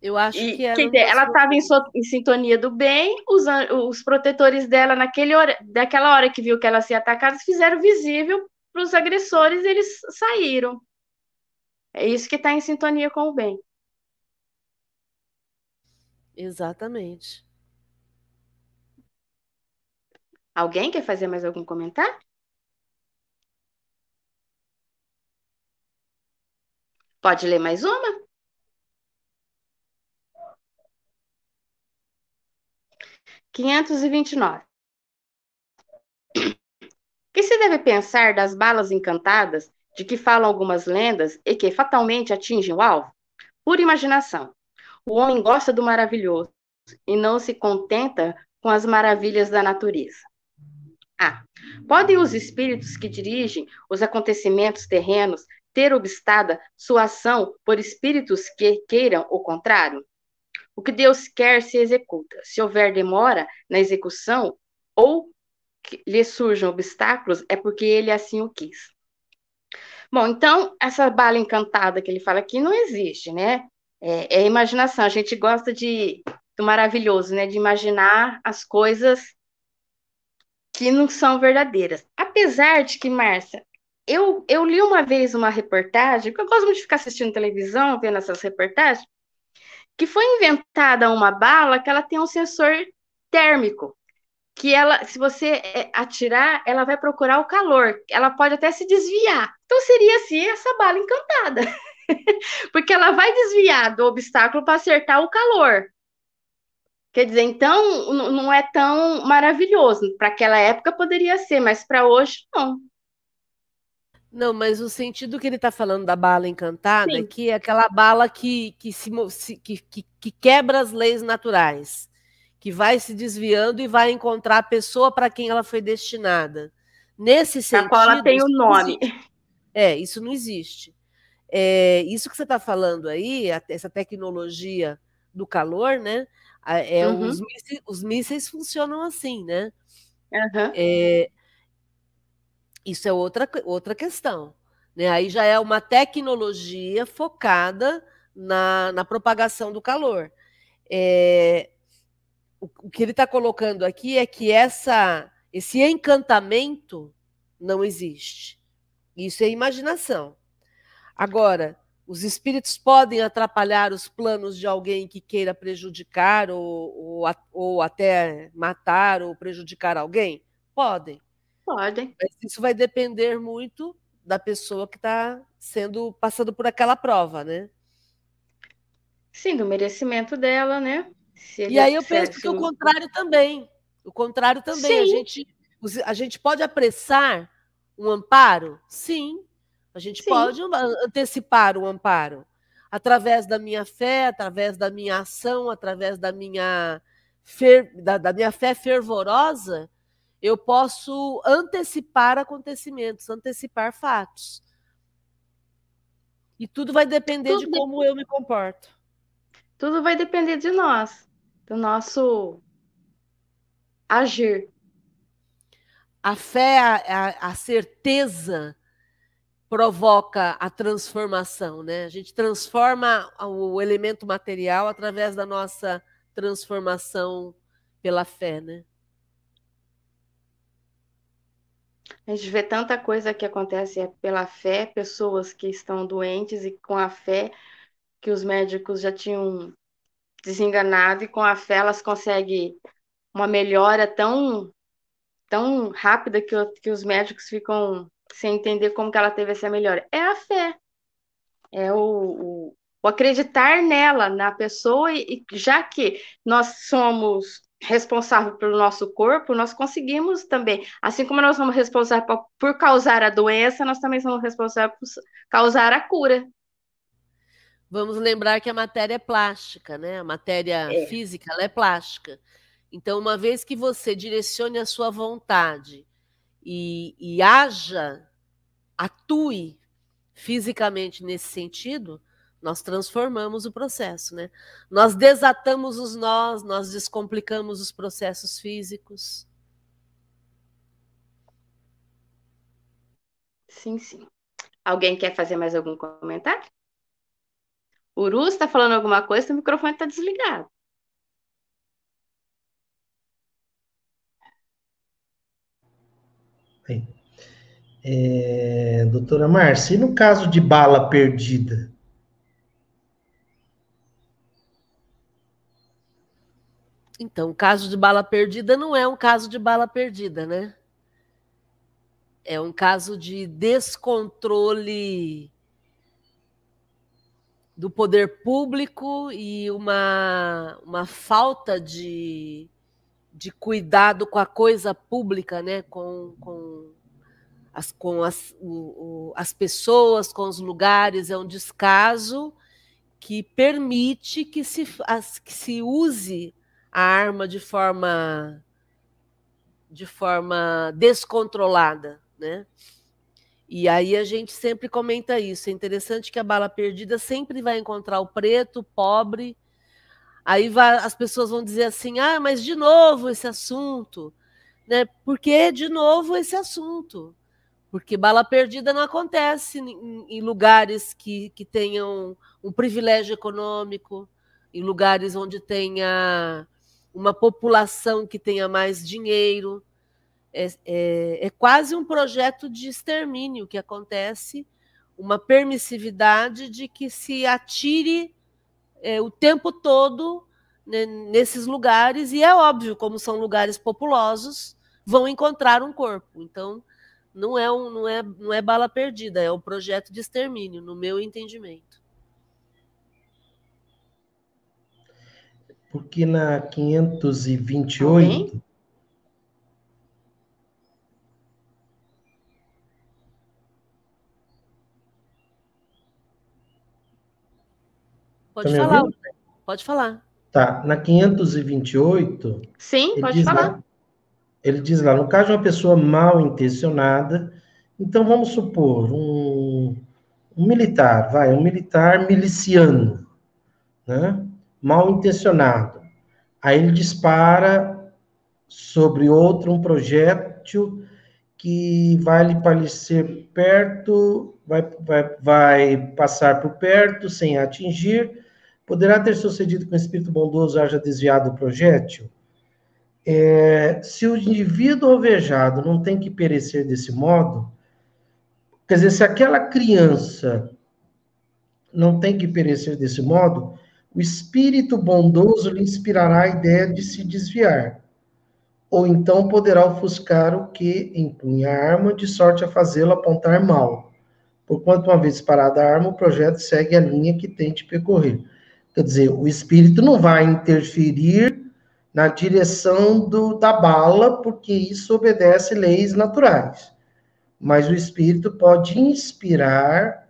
Eu acho e, que era ela estava em, so, em, sintonia do bem, os, os protetores dela, naquele hora, daquela hora que viu que ela se atacada, fizeram visível para os agressores e eles saíram. É isso que está em sintonia com o bem. Exatamente. Alguém quer fazer mais algum comentário? Pode ler mais uma? Quinhentos e vinte e nove. Que se deve pensar das balas encantadas de que falam algumas lendas e que fatalmente atingem o alvo? Pura imaginação. O homem gosta do maravilhoso e não se contenta com as maravilhas da natureza. Ah, podem os espíritos que dirigem os acontecimentos terrenos ter obstada sua ação por espíritos que queiram o contrário? O que Deus quer se executa. Se houver demora na execução ou lhe surjam obstáculos, é porque ele assim o quis. Bom, então, essa bala encantada que ele fala aqui não existe, né? É, é imaginação. A gente gosta de do maravilhoso, né? De imaginar as coisas que não são verdadeiras. Apesar de que, Márcia, eu, eu li uma vez uma reportagem, porque eu gosto muito de ficar assistindo televisão, vendo essas reportagens, que foi inventada uma bala que ela tem um sensor térmico, que ela, se você é, atirar, ela vai procurar o calor, ela pode até se desviar. Então seria assim essa bala encantada. porque ela vai desviar do obstáculo para acertar o calor. Quer dizer, então não é tão maravilhoso. Para aquela época poderia ser, mas para hoje não. Não, mas o sentido que ele está falando da bala encantada Sim. é que é aquela bala que, que, se, que, que, que quebra as leis naturais, que vai se desviando e vai encontrar a pessoa para quem ela foi destinada. Nesse sentido. A ela tem o nome. É, isso não existe. É, isso que você está falando aí, essa tecnologia do calor, né? É, uhum. os, mísseis, os, mísseis, funcionam assim, né? Uhum. É, isso é outra, outra questão. Né? Aí já é uma tecnologia focada na, na propagação do calor. É, o, o, que ele está colocando aqui é que essa, esse encantamento não existe. Isso é imaginação. Agora, os espíritos podem atrapalhar os planos de alguém que queira prejudicar ou, ou, ou até matar ou prejudicar alguém? Podem. Podem. Mas isso vai depender muito da pessoa que está sendo passando por aquela prova, né? Sim, do merecimento dela, né? e aí eu penso que o contrário também. O contrário também. A gente, a gente pode apressar um amparo? Sim, a gente Sim. pode antecipar o amparo através da minha fé, através da minha ação, através da minha, fer, da, da minha fé fervorosa, eu posso antecipar acontecimentos, antecipar fatos. E tudo vai depender tudo de como eu me comporto. Tudo vai depender de nós, do nosso agir. A fé, a, a certeza provoca a transformação, né? A gente transforma o elemento material através da nossa transformação pela fé, né? A gente vê tanta coisa que acontece é pela fé, pessoas que estão doentes e com a fé que os médicos já tinham desenganado e com a fé elas conseguem uma melhora tão tão rápida que, que os médicos ficam sem entender como que ela teve essa melhora. É a fé, é o, o, o acreditar nela, na pessoa, e, e já que nós somos responsáveis pelo nosso corpo, nós conseguimos também, assim como nós somos responsáveis por, causar a doença, nós também somos responsáveis por causar a cura. Vamos lembrar que a matéria é plástica, né? A matéria é. física ela é plástica. Então, uma vez que você direcione a sua vontade e, e haja, atue fisicamente nesse sentido, nós transformamos o processo, né? Nós desatamos os nós, nós descomplicamos os processos físicos. Sim, sim. Alguém quer fazer mais algum comentário? Uru está falando alguma coisa, o microfone está desligado. É, doutora Márcia, e no caso de bala perdida? Então, o caso de bala perdida não é um caso de bala perdida, né? É um caso de descontrole do poder público e uma, uma falta de, de cuidado com a coisa pública, né? com, com, as, com as, o, o, as pessoas, com os lugares, é um descaso que permite que se, as, que se use a arma de forma de forma descontrolada, né? E aí a gente sempre comenta isso. É interessante que a bala perdida sempre vai encontrar o preto, o pobre. Aí vai, as pessoas vão dizer assim: ah, mas de novo esse assunto. Né? Por que de novo esse assunto? Porque bala perdida não acontece em, em lugares que, que tenham um privilégio econômico, em lugares onde tenha uma população que tenha mais dinheiro é, é, é quase um projeto de extermínio que acontece, uma permissividade de que se atire é, o tempo todo né, nesses lugares, e é óbvio, como são lugares populosos, vão encontrar um corpo. Então, não é, um, não é, não é bala perdida, é um projeto de extermínio, no meu entendimento. Porque na 528, Pode tá falar, pode falar. Tá, na 528. Sim, pode falar. Lá, ele diz lá, no caso de uma pessoa mal intencionada, então vamos supor, um, um militar, vai, um militar miliciano, né? Mal intencionado. Aí ele dispara sobre outro um projétil que vai lhe parecer perto, vai, vai, vai passar por perto sem atingir, poderá ter sucedido com o espírito bondoso haja desviado o projétil? É, se o indivíduo alvejado não tem que perecer desse modo, quer dizer, se aquela criança não tem que perecer desse modo, o espírito bondoso lhe inspirará a ideia de se desviar. Ou então poderá ofuscar o que empunha a arma, de sorte a fazê-lo apontar mal. Porquanto, uma vez parada a arma, o projeto segue a linha que tente percorrer. Quer dizer, o espírito não vai interferir na direção do, da bala, porque isso obedece leis naturais. Mas o espírito pode inspirar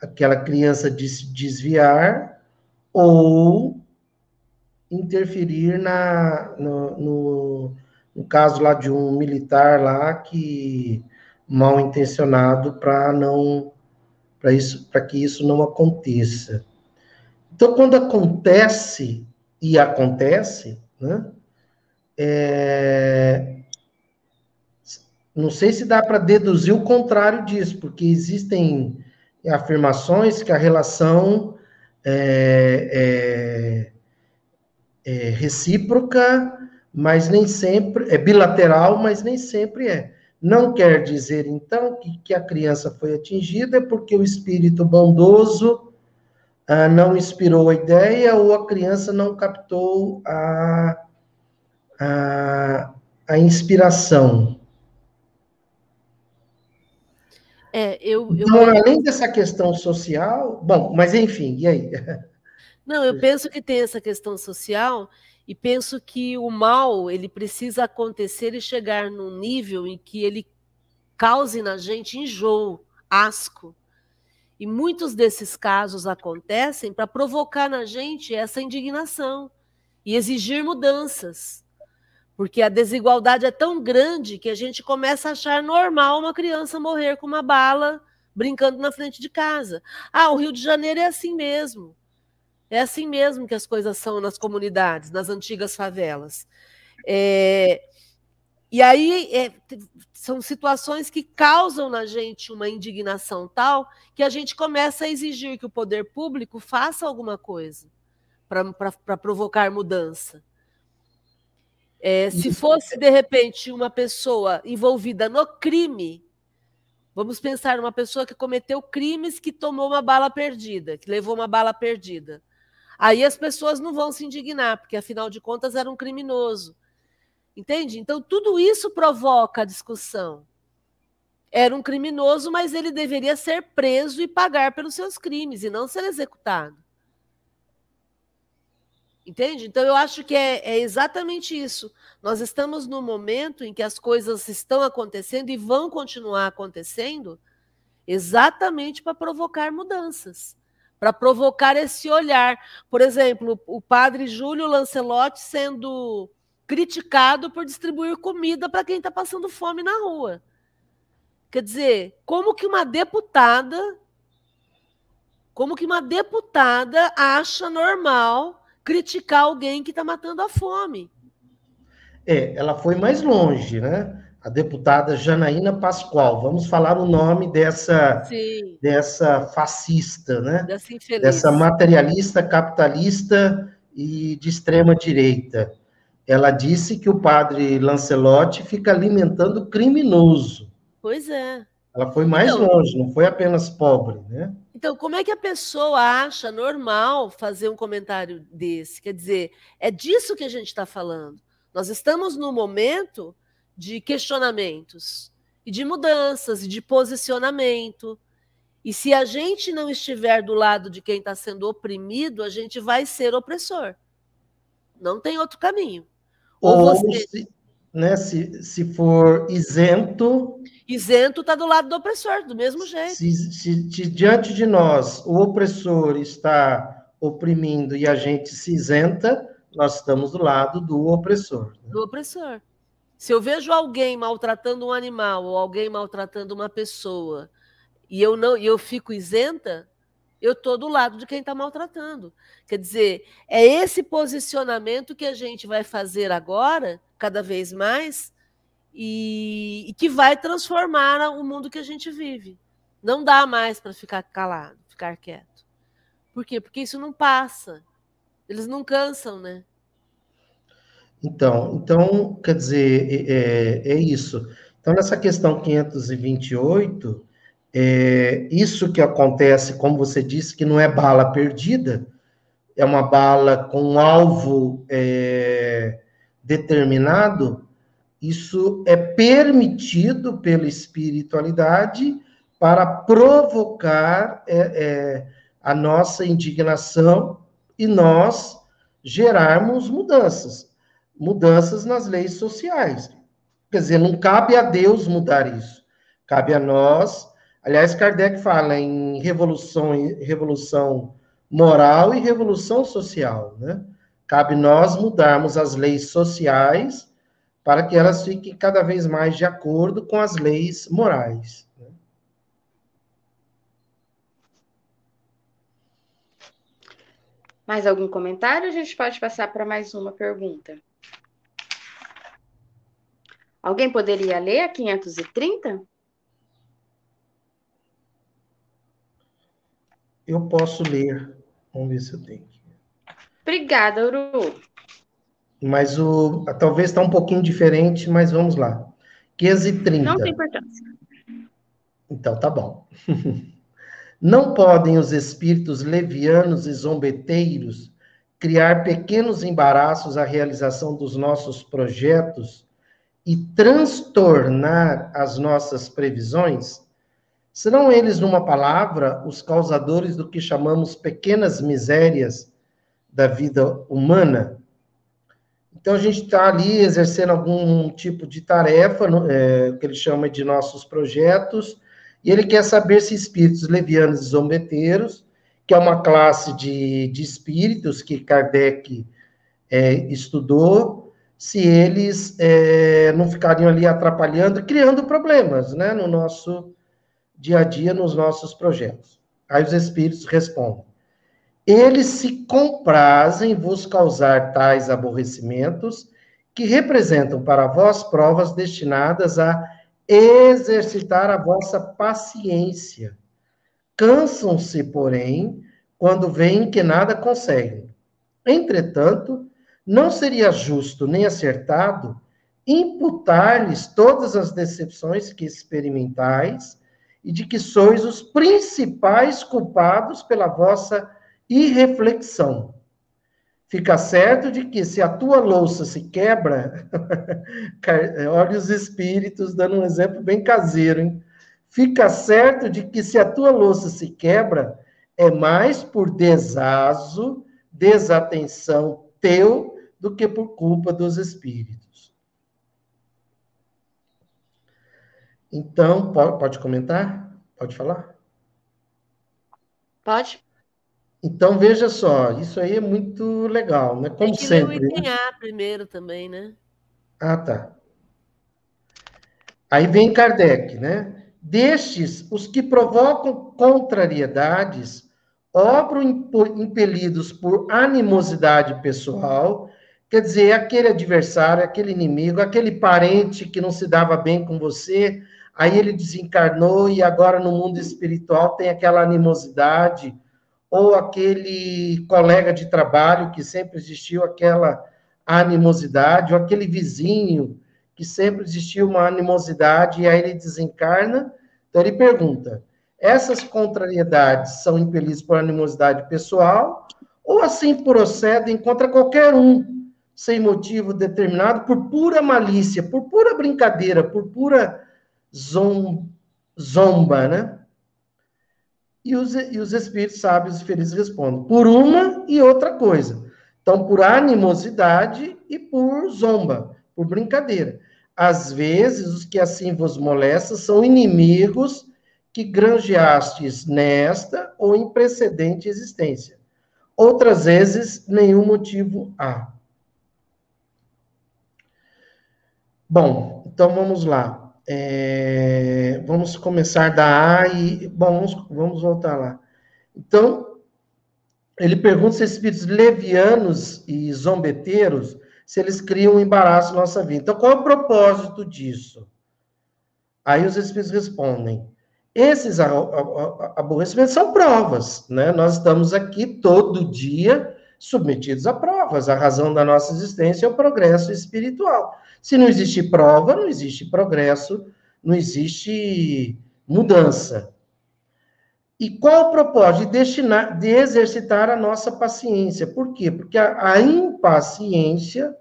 aquela criança de se desviar ou interferir na, no, no, no caso lá de um militar lá que mal intencionado para não para isso para que isso não aconteça. Então, quando acontece, e acontece, né? É, não sei se dá para deduzir o contrário disso, porque existem afirmações que a relação é, é, é recíproca, mas nem sempre é bilateral, mas nem sempre é. Não quer dizer, então, que, que a criança foi atingida porque o espírito bondoso ah, não inspirou a ideia ou a criança não captou a, a, a inspiração. É, eu, eu... Então, além dessa questão social, bom, mas enfim, e aí? Não, eu penso que tem essa questão social e penso que o mal ele precisa acontecer e chegar num nível em que ele cause na gente enjoo, asco. E muitos desses casos acontecem para provocar na gente essa indignação e exigir mudanças. Porque a desigualdade é tão grande que a gente começa a achar normal uma criança morrer com uma bala brincando na frente de casa. Ah, o Rio de Janeiro é assim mesmo. É assim mesmo que as coisas são nas comunidades, nas antigas favelas. É, e aí é, são situações que causam na gente uma indignação tal que a gente começa a exigir que o poder público faça alguma coisa para provocar mudança. É, se fosse, de repente, uma pessoa envolvida no crime, vamos pensar numa pessoa que cometeu crimes que tomou uma bala perdida, que levou uma bala perdida. Aí as pessoas não vão se indignar, porque afinal de contas era um criminoso. Entende? Então tudo isso provoca discussão. Era um criminoso, mas ele deveria ser preso e pagar pelos seus crimes e não ser executado. Entende? Então eu acho que é, é exatamente isso. Nós estamos no momento em que as coisas estão acontecendo e vão continuar acontecendo exatamente para provocar mudanças para provocar esse olhar. Por exemplo, o padre Júlio Lancelotti sendo criticado por distribuir comida para quem está passando fome na rua. Quer dizer, como que uma deputada, como que uma deputada acha normal criticar alguém que está matando a fome? É, ela foi mais longe, né? a deputada Janaína Pascoal. Vamos falar o nome dessa, dessa fascista, né? Dessa, dessa materialista, capitalista e de extrema direita. Ela disse que o padre Lancelotti fica alimentando criminoso. Pois é. Ela foi mais então, longe, não foi apenas pobre, né? Então, como é que a pessoa acha normal fazer um comentário desse? Quer dizer, é disso que a gente está falando. Nós estamos no momento de questionamentos e de mudanças e de posicionamento. E se a gente não estiver do lado de quem está sendo oprimido, a gente vai ser opressor. Não tem outro caminho. Ou, Ou você... se, né, se, se for isento. Isento está do lado do opressor, do mesmo jeito. Se, se, se diante de nós o opressor está oprimindo e a gente se isenta, nós estamos do lado do opressor. Né? Do opressor. Se eu vejo alguém maltratando um animal ou alguém maltratando uma pessoa e eu não e eu fico isenta, eu estou do lado de quem está maltratando. Quer dizer, é esse posicionamento que a gente vai fazer agora, cada vez mais, e, e que vai transformar o mundo que a gente vive. Não dá mais para ficar calado, ficar quieto. Por quê? Porque isso não passa. Eles não cansam, né? Então, então quer dizer, é, é, é isso. Então, nessa questão 528, é, isso que acontece, como você disse, que não é bala perdida, é uma bala com um alvo é, determinado, isso é permitido pela espiritualidade para provocar é, é, a nossa indignação e nós gerarmos mudanças mudanças nas leis sociais. Quer dizer, não cabe a Deus mudar isso. Cabe a nós. Aliás, Kardec fala em revolução, revolução moral e revolução social, né? Cabe nós mudarmos as leis sociais para que elas fiquem cada vez mais de acordo com as leis morais. Né? Mais algum comentário? A gente pode passar para mais uma pergunta. Alguém poderia ler a 530? Eu posso ler. Vamos ver se eu tenho. Obrigada, Uru. Mas o talvez está um pouquinho diferente, mas vamos lá. 530. Não tem importância. Então, tá bom. Não podem os espíritos levianos e zombeteiros criar pequenos embaraços à realização dos nossos projetos e transtornar as nossas previsões? Serão eles, numa palavra, os causadores do que chamamos pequenas misérias da vida humana? Então, a gente está ali exercendo algum tipo de tarefa, é, que ele chama de nossos projetos, e ele quer saber se espíritos levianos e zombeteiros, que é uma classe de, de espíritos que Kardec é, estudou, se eles é, não ficariam ali atrapalhando, criando problemas né, no nosso dia a dia, nos nossos projetos. Aí os espíritos respondem: eles se comprazem vos causar tais aborrecimentos que representam para vós provas destinadas a exercitar a vossa paciência. Cansam-se, porém, quando veem que nada conseguem. Entretanto, não seria justo nem acertado imputar-lhes todas as decepções que experimentais e de que sois os principais culpados pela vossa irreflexão. Fica certo de que se a tua louça se quebra, olha os espíritos dando um exemplo bem caseiro, hein? Fica certo de que se a tua louça se quebra, é mais por desazo, desatenção teu, do que por culpa dos espíritos. Então, pode comentar? Pode falar? Pode. Então, veja só, isso aí é muito legal, né? Como Tem que sempre. Ler o item A primeiro também, né? Ah, tá. Aí vem Kardec, né? Destes, os que provocam contrariedades, obram impelidos por animosidade pessoal, quer dizer, aquele adversário, aquele inimigo, aquele parente que não se dava bem com você, aí ele desencarnou e agora no mundo espiritual tem aquela animosidade ou aquele colega de trabalho que sempre existiu aquela animosidade, ou aquele vizinho que sempre existiu uma animosidade e aí ele desencarna. Então ele pergunta: essas contrariedades são impelidas por animosidade pessoal ou assim procedem contra qualquer um, sem motivo determinado, por pura malícia, por pura brincadeira, por pura zomba, né? E os, e os espíritos sábios e felizes respondem: por uma e outra coisa. Então, por animosidade e por zomba, por brincadeira. Às vezes, os que assim vos molestam são inimigos que granjeastes nesta ou em precedente existência. Outras vezes, nenhum motivo há. Bom, então vamos lá. É, vamos começar da A e. Bom, vamos, vamos voltar lá. Então, ele pergunta se espíritos levianos e zombeteiros, se eles criam um embaraço na nossa vida. Então, qual é o propósito disso? Aí os espíritos respondem: esses aborrecimentos são provas, né? Nós estamos aqui todo dia submetidos a provas. A razão da nossa existência é o progresso espiritual. Se não existe prova, não existe progresso, não existe mudança. E qual o propósito? De, destinar, de exercitar a nossa paciência. Por quê? Porque a, a impaciência,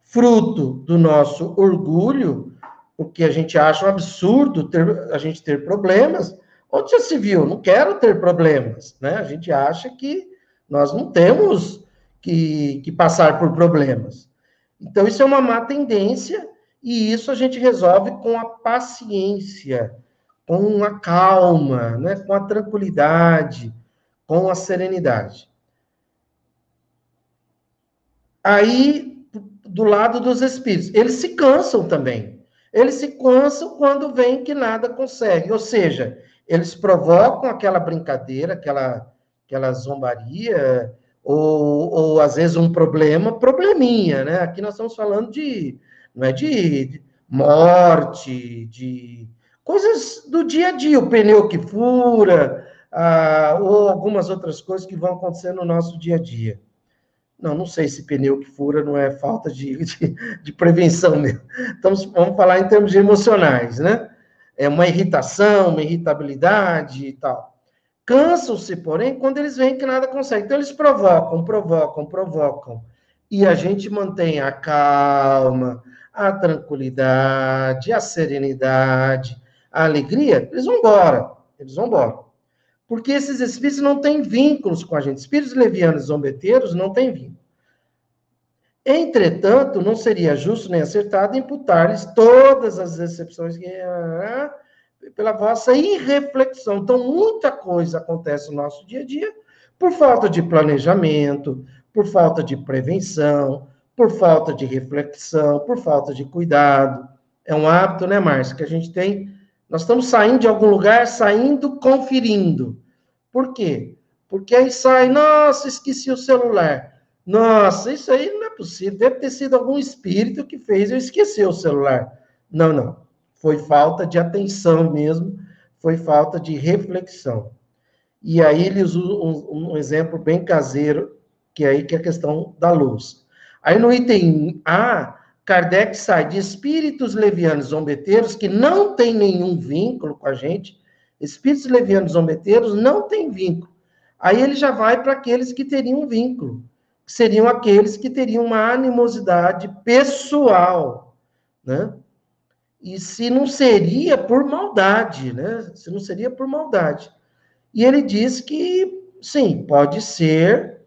fruto do nosso orgulho, porque a gente acha um absurdo ter, a gente ter problemas. Onde já se viu? Não quero ter problemas, né? A gente acha que nós não temos que, que passar por problemas. Então, isso é uma má tendência, e isso a gente resolve com a paciência, com a calma, né? com a tranquilidade, com a serenidade. Aí, do lado dos espíritos, eles se cansam também. Eles se cansam quando veem que nada consegue. Ou seja, eles provocam aquela brincadeira, aquela, aquela zombaria, ou, ou às vezes um problema, probleminha, né? Aqui nós estamos falando de, não é de morte, de coisas do dia a dia, o pneu que fura, ah, ou algumas outras coisas que vão acontecer no nosso dia a dia. Não, não sei se pneu que fura não é falta de, de, de prevenção mesmo. Então, vamos falar em termos emocionais, né? É uma irritação, uma irritabilidade e tal. Cansam-se, porém, quando eles veem que nada consegue. Então, eles provocam, provocam, provocam. E a gente mantém a calma, a tranquilidade, a serenidade, a alegria. Eles vão embora. Eles vão embora. Porque esses espíritos não têm vínculos com a gente. Espíritos levianos zombeteiros não têm vínculo. Entretanto, não seria justo nem acertado imputar-lhes todas as exceções que, ah, pela vossa irreflexão. Então, muita coisa acontece no nosso dia a dia por falta de planejamento, por falta de prevenção, por falta de reflexão, por falta de cuidado. É um hábito, né, Márcia, que a gente tem nós estamos saindo de algum lugar, saindo conferindo. Por quê? Porque aí sai, nossa, esqueci o celular. Nossa, isso aí não é possível. Deve ter sido algum espírito que fez eu esquecer o celular. Não, não. Foi falta de atenção mesmo, foi falta de reflexão. E aí eles usam um, um exemplo bem caseiro, que é aí que é a questão da luz. Aí no item A, Kardec sai de espíritos levianos zombeteiros que não têm nenhum vínculo com a gente. Espíritos levianos zombeteiros não têm vínculo. Aí ele já vai para aqueles que teriam vínculo, que seriam aqueles que teriam uma animosidade pessoal, né? E se não seria por maldade, né? Se não seria por maldade. E ele diz que, sim, pode ser,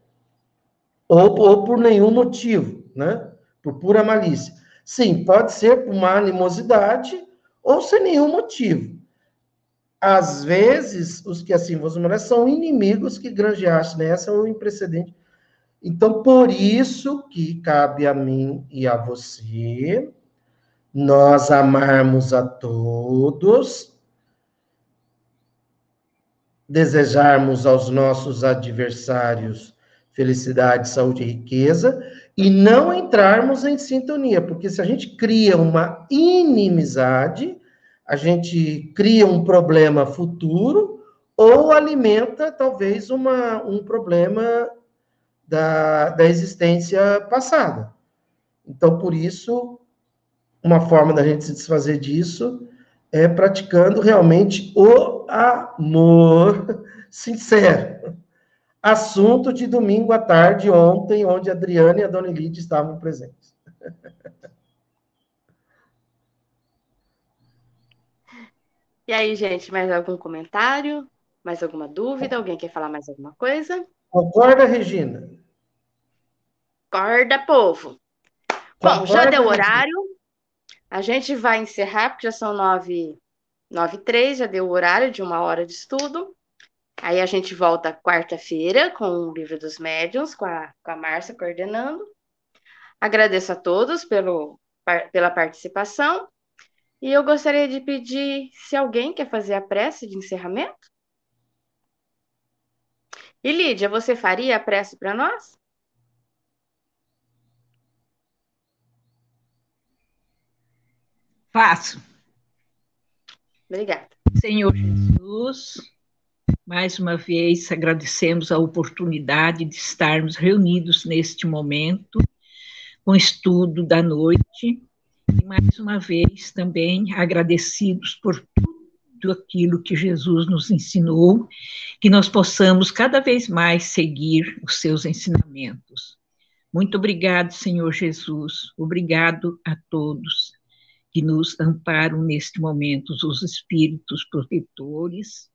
ou, ou por nenhum motivo, né? por pura malícia. Sim, pode ser por uma animosidade ou sem nenhum motivo. Às vezes, os que assim vos mulheres são inimigos que granjeaste nessa ou em precedente. Então, por isso que cabe a mim e a você nós amarmos a todos, desejarmos aos nossos adversários felicidade, saúde e riqueza, e não entrarmos em sintonia, porque se a gente cria uma inimizade, a gente cria um problema futuro ou alimenta talvez uma, um problema da, da existência passada. Então, por isso, uma forma da gente se desfazer disso é praticando realmente o amor sincero assunto de domingo à tarde, ontem, onde a Adriana e a Dona Elide estavam presentes. E aí, gente, mais algum comentário? Mais alguma dúvida? Alguém quer falar mais alguma coisa? Concorda, Regina? Concorda, povo. Concorda, Bom, já deu horário. A gente vai encerrar, porque já são nove, nove e três, já deu o horário de uma hora de estudo. Aí a gente volta quarta-feira com o Livro dos Médiuns, com a, com a Márcia coordenando. Agradeço a todos pelo, pela participação. E eu gostaria de pedir se alguém quer fazer a prece de encerramento. E Lídia, você faria a prece para nós? Faço. Obrigada. Senhor Jesus, mais uma vez, agradecemos a oportunidade de estarmos reunidos neste momento, com o estudo da noite, e mais uma vez também agradecidos por tudo aquilo que Jesus nos ensinou, que nós possamos cada vez mais seguir os seus ensinamentos. Muito obrigado, Senhor Jesus. Obrigado a todos que nos amparam neste momento, os espíritos protetores,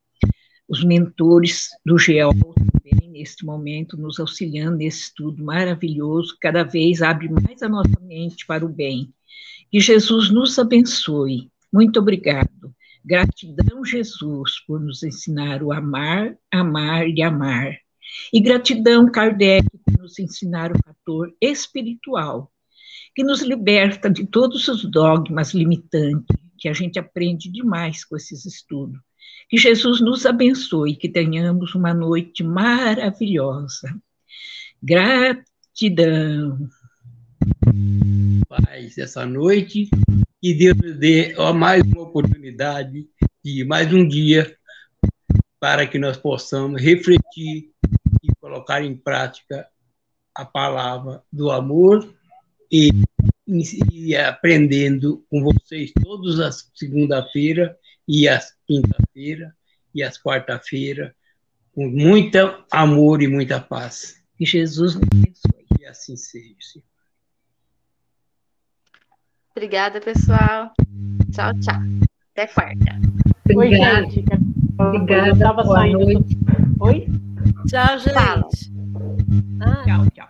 os mentores do GEOL também, neste momento, nos auxiliando nesse estudo maravilhoso, cada vez abre mais a nossa mente para o bem. Que Jesus nos abençoe. Muito obrigado. Gratidão, Jesus, por nos ensinar o amar, amar e amar. E gratidão, Kardec, por nos ensinar o fator espiritual, que nos liberta de todos os dogmas limitantes, que a gente aprende demais com esses estudos. Que Jesus nos abençoe, que tenhamos uma noite maravilhosa. Gratidão. Paz, essa noite, que Deus nos dê mais uma oportunidade e mais um dia para que nós possamos refletir e colocar em prática a palavra do amor e, e aprendendo com vocês todas as segunda-feira e as quinta-feira e as quarta-feira com muito amor e muita paz. Que Jesus nos abençoe. Que assim seja. Obrigada, pessoal. Tchau, tchau. Até quarta. Oi, gente. Obrigada. Eu estava saindo. noite. Oi? Tchau, gente. Ah. Tchau, tchau.